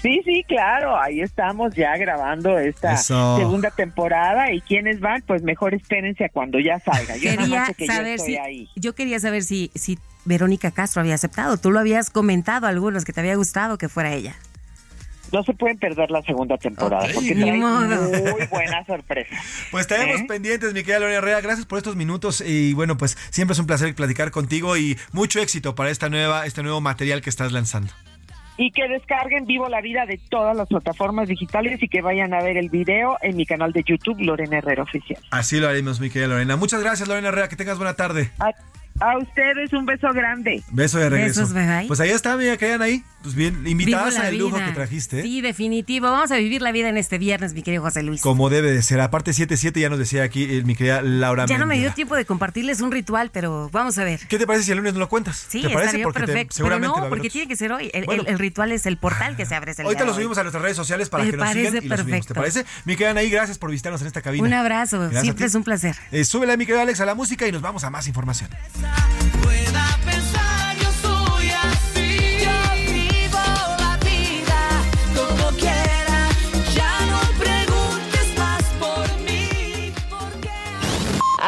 Sí, sí, claro, ahí estamos ya grabando esta Eso. segunda temporada y quiénes van, pues mejor espérense a cuando ya salga. Yo Quería que saber estoy si ahí. yo quería saber si si Verónica Castro había aceptado. Tú lo habías comentado a algunos que te había gustado que fuera ella. No se pueden perder la segunda temporada porque trae muy buena sorpresa. Pues tenemos ¿Eh? pendientes, mi querida Lorena Herrera. Gracias por estos minutos y bueno, pues siempre es un placer platicar contigo y mucho éxito para esta nueva, este nuevo material que estás lanzando. Y que descarguen Vivo la Vida de todas las plataformas digitales y que vayan a ver el video en mi canal de YouTube, Lorena Herrera Oficial. Así lo haremos, mi querida Lorena. Muchas gracias, Lorena Herrera. Que tengas buena tarde. A, a ustedes un beso grande. Beso de regreso. Besos, bye, bye. Pues ahí está, mira, quedan ahí. Pues bien, invitadas al lujo que trajiste. ¿eh? Sí, definitivo. Vamos a vivir la vida en este viernes, mi querido José Luis. Como debe de ser. Aparte, 7-7 ya nos decía aquí eh, mi querida Laura Ya no me dio tiempo de compartirles un ritual, pero vamos a ver. ¿Qué te parece si el lunes no lo cuentas? Sí, ¿Te parece? Porque te- perfecto. seguramente pero no, porque tiene que ser hoy. El, Bueno. el- el ritual es el portal que se abre. el Ahorita día lo hoy. subimos a nuestras redes sociales para Me que nos sigan y lo subimos. ¿Te perfecto. parece? Mi querida Anaí, gracias por visitarnos en esta cabina. Un abrazo. Gracias Siempre es un placer. Eh, súbele, mi querido Alex, a la música y nos vamos a más información.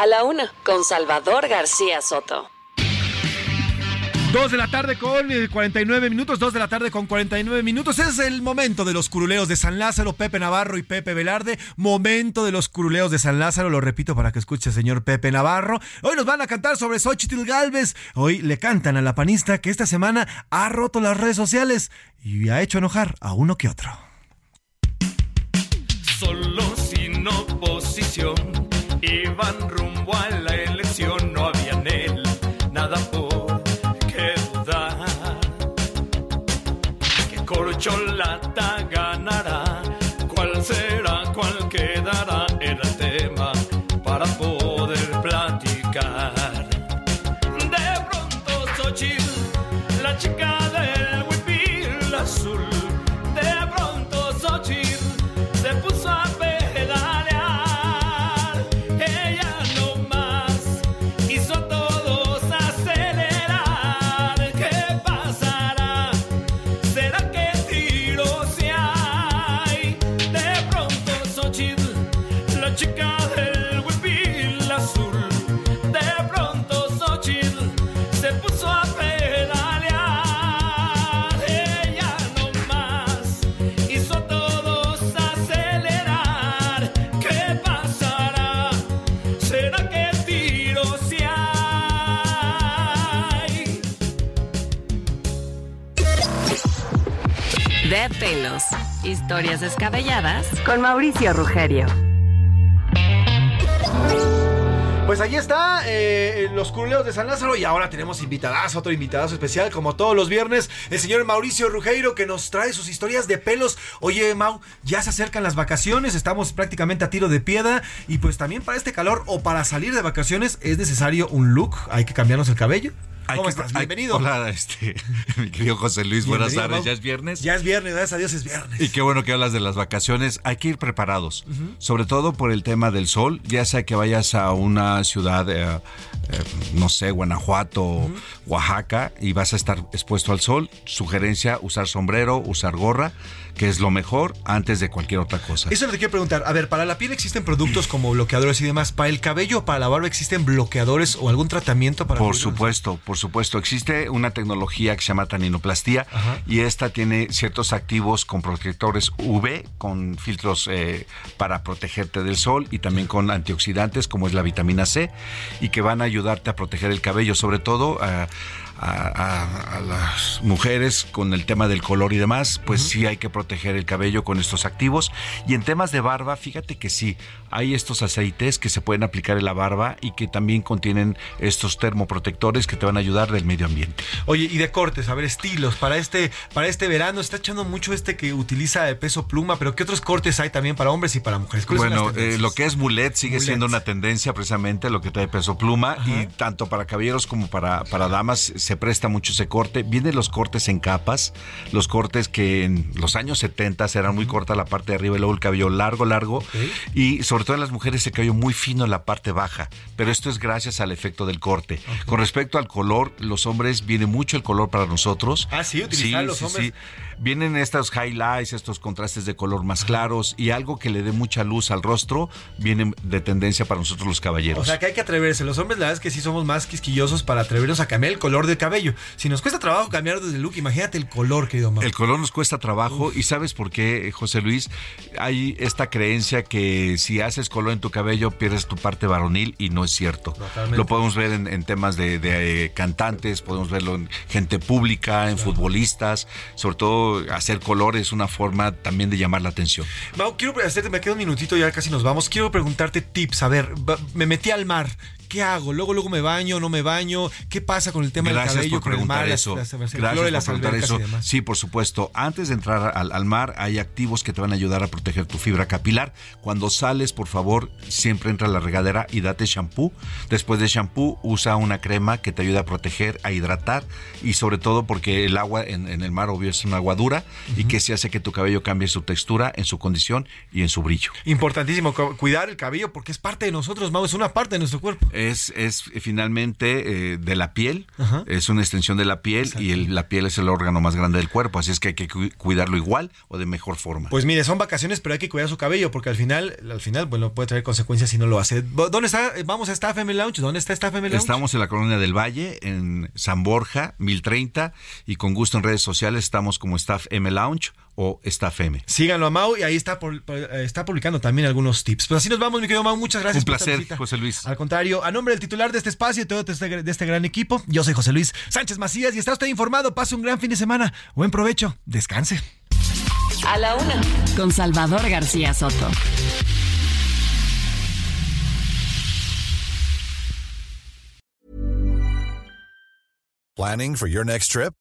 A la una, con Salvador García Soto. 2 de la tarde con eh, 49 minutos, 2 de la tarde con 49 minutos. Es el momento de los curuleos de San Lázaro, Pepe Navarro y Pepe Velarde. Momento de los curuleos de San Lázaro, lo repito para que escuche señor Pepe Navarro. Hoy nos van a cantar sobre Xochitl Galvez. Hoy le cantan a la panista que esta semana ha roto las redes sociales y ha hecho enojar a uno que otro. Solo sin oposición Que Historias descabelladas con Mauricio Rugerio. Pues ahí está, eh, los curuleos de San Lázaro y ahora tenemos invitadas, otro invitadazo especial como todos los viernes, el señor Mauricio Rugeiro que nos trae sus historias de pelos. Oye Mau, ya se acercan las vacaciones, estamos prácticamente a tiro de piedra y pues también para este calor o para salir de vacaciones es necesario un look, hay que cambiarnos el cabello. ¿Cómo que- estás? hay- Bienvenido. Hola, este, mi querido José Luis, buenas tardes. Mau. Ya es viernes. Ya es viernes, gracias a Dios es viernes. Y qué bueno que hablas de las vacaciones. Hay que ir preparados, sobre todo por el tema del sol, ya sea que vayas a una ciudad, eh, eh, no sé, Guanajuato, Oaxaca, y vas a estar expuesto al sol. Sugerencia, usar sombrero, usar gorra, que es lo mejor antes de cualquier otra cosa. Eso te quiero preguntar. A ver, para la piel existen productos como bloqueadores y demás. Para el cabello o para la barba existen bloqueadores o algún tratamiento para Por supuesto, por supuesto. Existe una tecnología que se llama taninoplastía y esta tiene ciertos activos con protectores UV, con filtros eh, para protegerte del sol y también con antioxidantes como es la vitamina C y que van a ayudarte a proteger el cabello, sobre todo a, a- a- a las mujeres con el tema del color y demás, pues sí hay que proteger el cabello con estos activos. Y en temas de barba, fíjate que sí, hay estos aceites que se pueden aplicar en la barba y que también contienen estos termoprotectores que te van a ayudar del medio ambiente. Oye, y de cortes, a ver, estilos. Para este, para este verano está echando mucho este que utiliza de peso pluma, pero ¿qué otros cortes hay también para hombres y para mujeres? ¿Cuáles son Bueno, eh, lo que es mulet sigue siendo una tendencia precisamente, lo que trae peso pluma, y tanto para caballeros como para, para damas se presta mucho ese corte. Vienen los cortes en capas, los cortes que en los años 70 eran muy corta la parte de arriba y luego el cabello largo, largo, y sobre todo en las mujeres se cabello muy fino en la parte baja, pero esto es gracias al efecto del corte. Con respecto al color, los hombres viene mucho el color para nosotros. Ah, sí, utilizar los hombres. Vienen estos highlights, estos contrastes de color más claros y algo que le dé mucha luz al rostro viene de tendencia para nosotros los caballeros. O sea que hay que atreverse. Los hombres, la verdad es que sí somos más quisquillosos para atrevernos a cambiar el color del cabello. Si nos cuesta trabajo cambiar desde el look, imagínate el color, querido Mau. El color nos cuesta trabajo y sabes por qué, José Luis, hay esta creencia que si haces color en tu cabello pierdes tu parte varonil y no es cierto. Totalmente. Lo podemos ver en, en temas de, de, eh, cantantes, podemos verlo en gente pública, en futbolistas, sobre todo hacer color es una forma también de llamar la atención. Mau, quiero hacerte, me queda un minutito, ya casi nos vamos. Quiero preguntarte tips. A ver, me metí al mar. ¿Qué hago? Luego, luego me baño, no me baño. ¿Qué pasa con el tema Gracias del cabello, por con el mar, preguntar las- eso. las- las- el Gracias por las preguntar eso. Sí, por supuesto. Antes de entrar al, al mar hay activos que te van a ayudar a proteger tu fibra capilar. Cuando sales, por favor, siempre entra a la regadera y date shampoo. Después de shampoo, usa una crema que te ayuda a proteger, a hidratar y sobre todo porque el agua en, en el mar, obvio, es una agua dura y que se hace que tu cabello cambie su textura, en su condición y en su brillo. Importantísimo cu- cuidar el cabello porque es parte de nosotros, Mau, es una parte de nuestro cuerpo. Es, es finalmente eh, de la piel, es una extensión de la piel y el- la piel es el órgano más grande del cuerpo, así es que hay que cu- cuidarlo igual o de mejor forma. Pues mire, son vacaciones, pero hay que cuidar su cabello porque al final, al final, bueno, puede traer consecuencias si no lo hace. ¿Dónde está? Vamos a Staff M Lounge. ¿Dónde está Staff M Lounge? Estamos en la colonia del Valle, en San Borja, 1030, y con gusto en redes sociales estamos como Staff M Lounge o Staff M. Síganlo a Mau y ahí está, por- por- eh, está publicando también algunos tips. Pues así nos vamos, mi querido Mau. Muchas gracias Un por esta placer. José Luis. Al contrario, a nombre del titular de este espacio y todo de este, de este gran equipo, yo soy José Luis Sánchez Macías y está usted informado. Pase un gran fin de semana. Buen provecho. Descanse. A la una. Con Salvador García Soto. Planning for your next trip?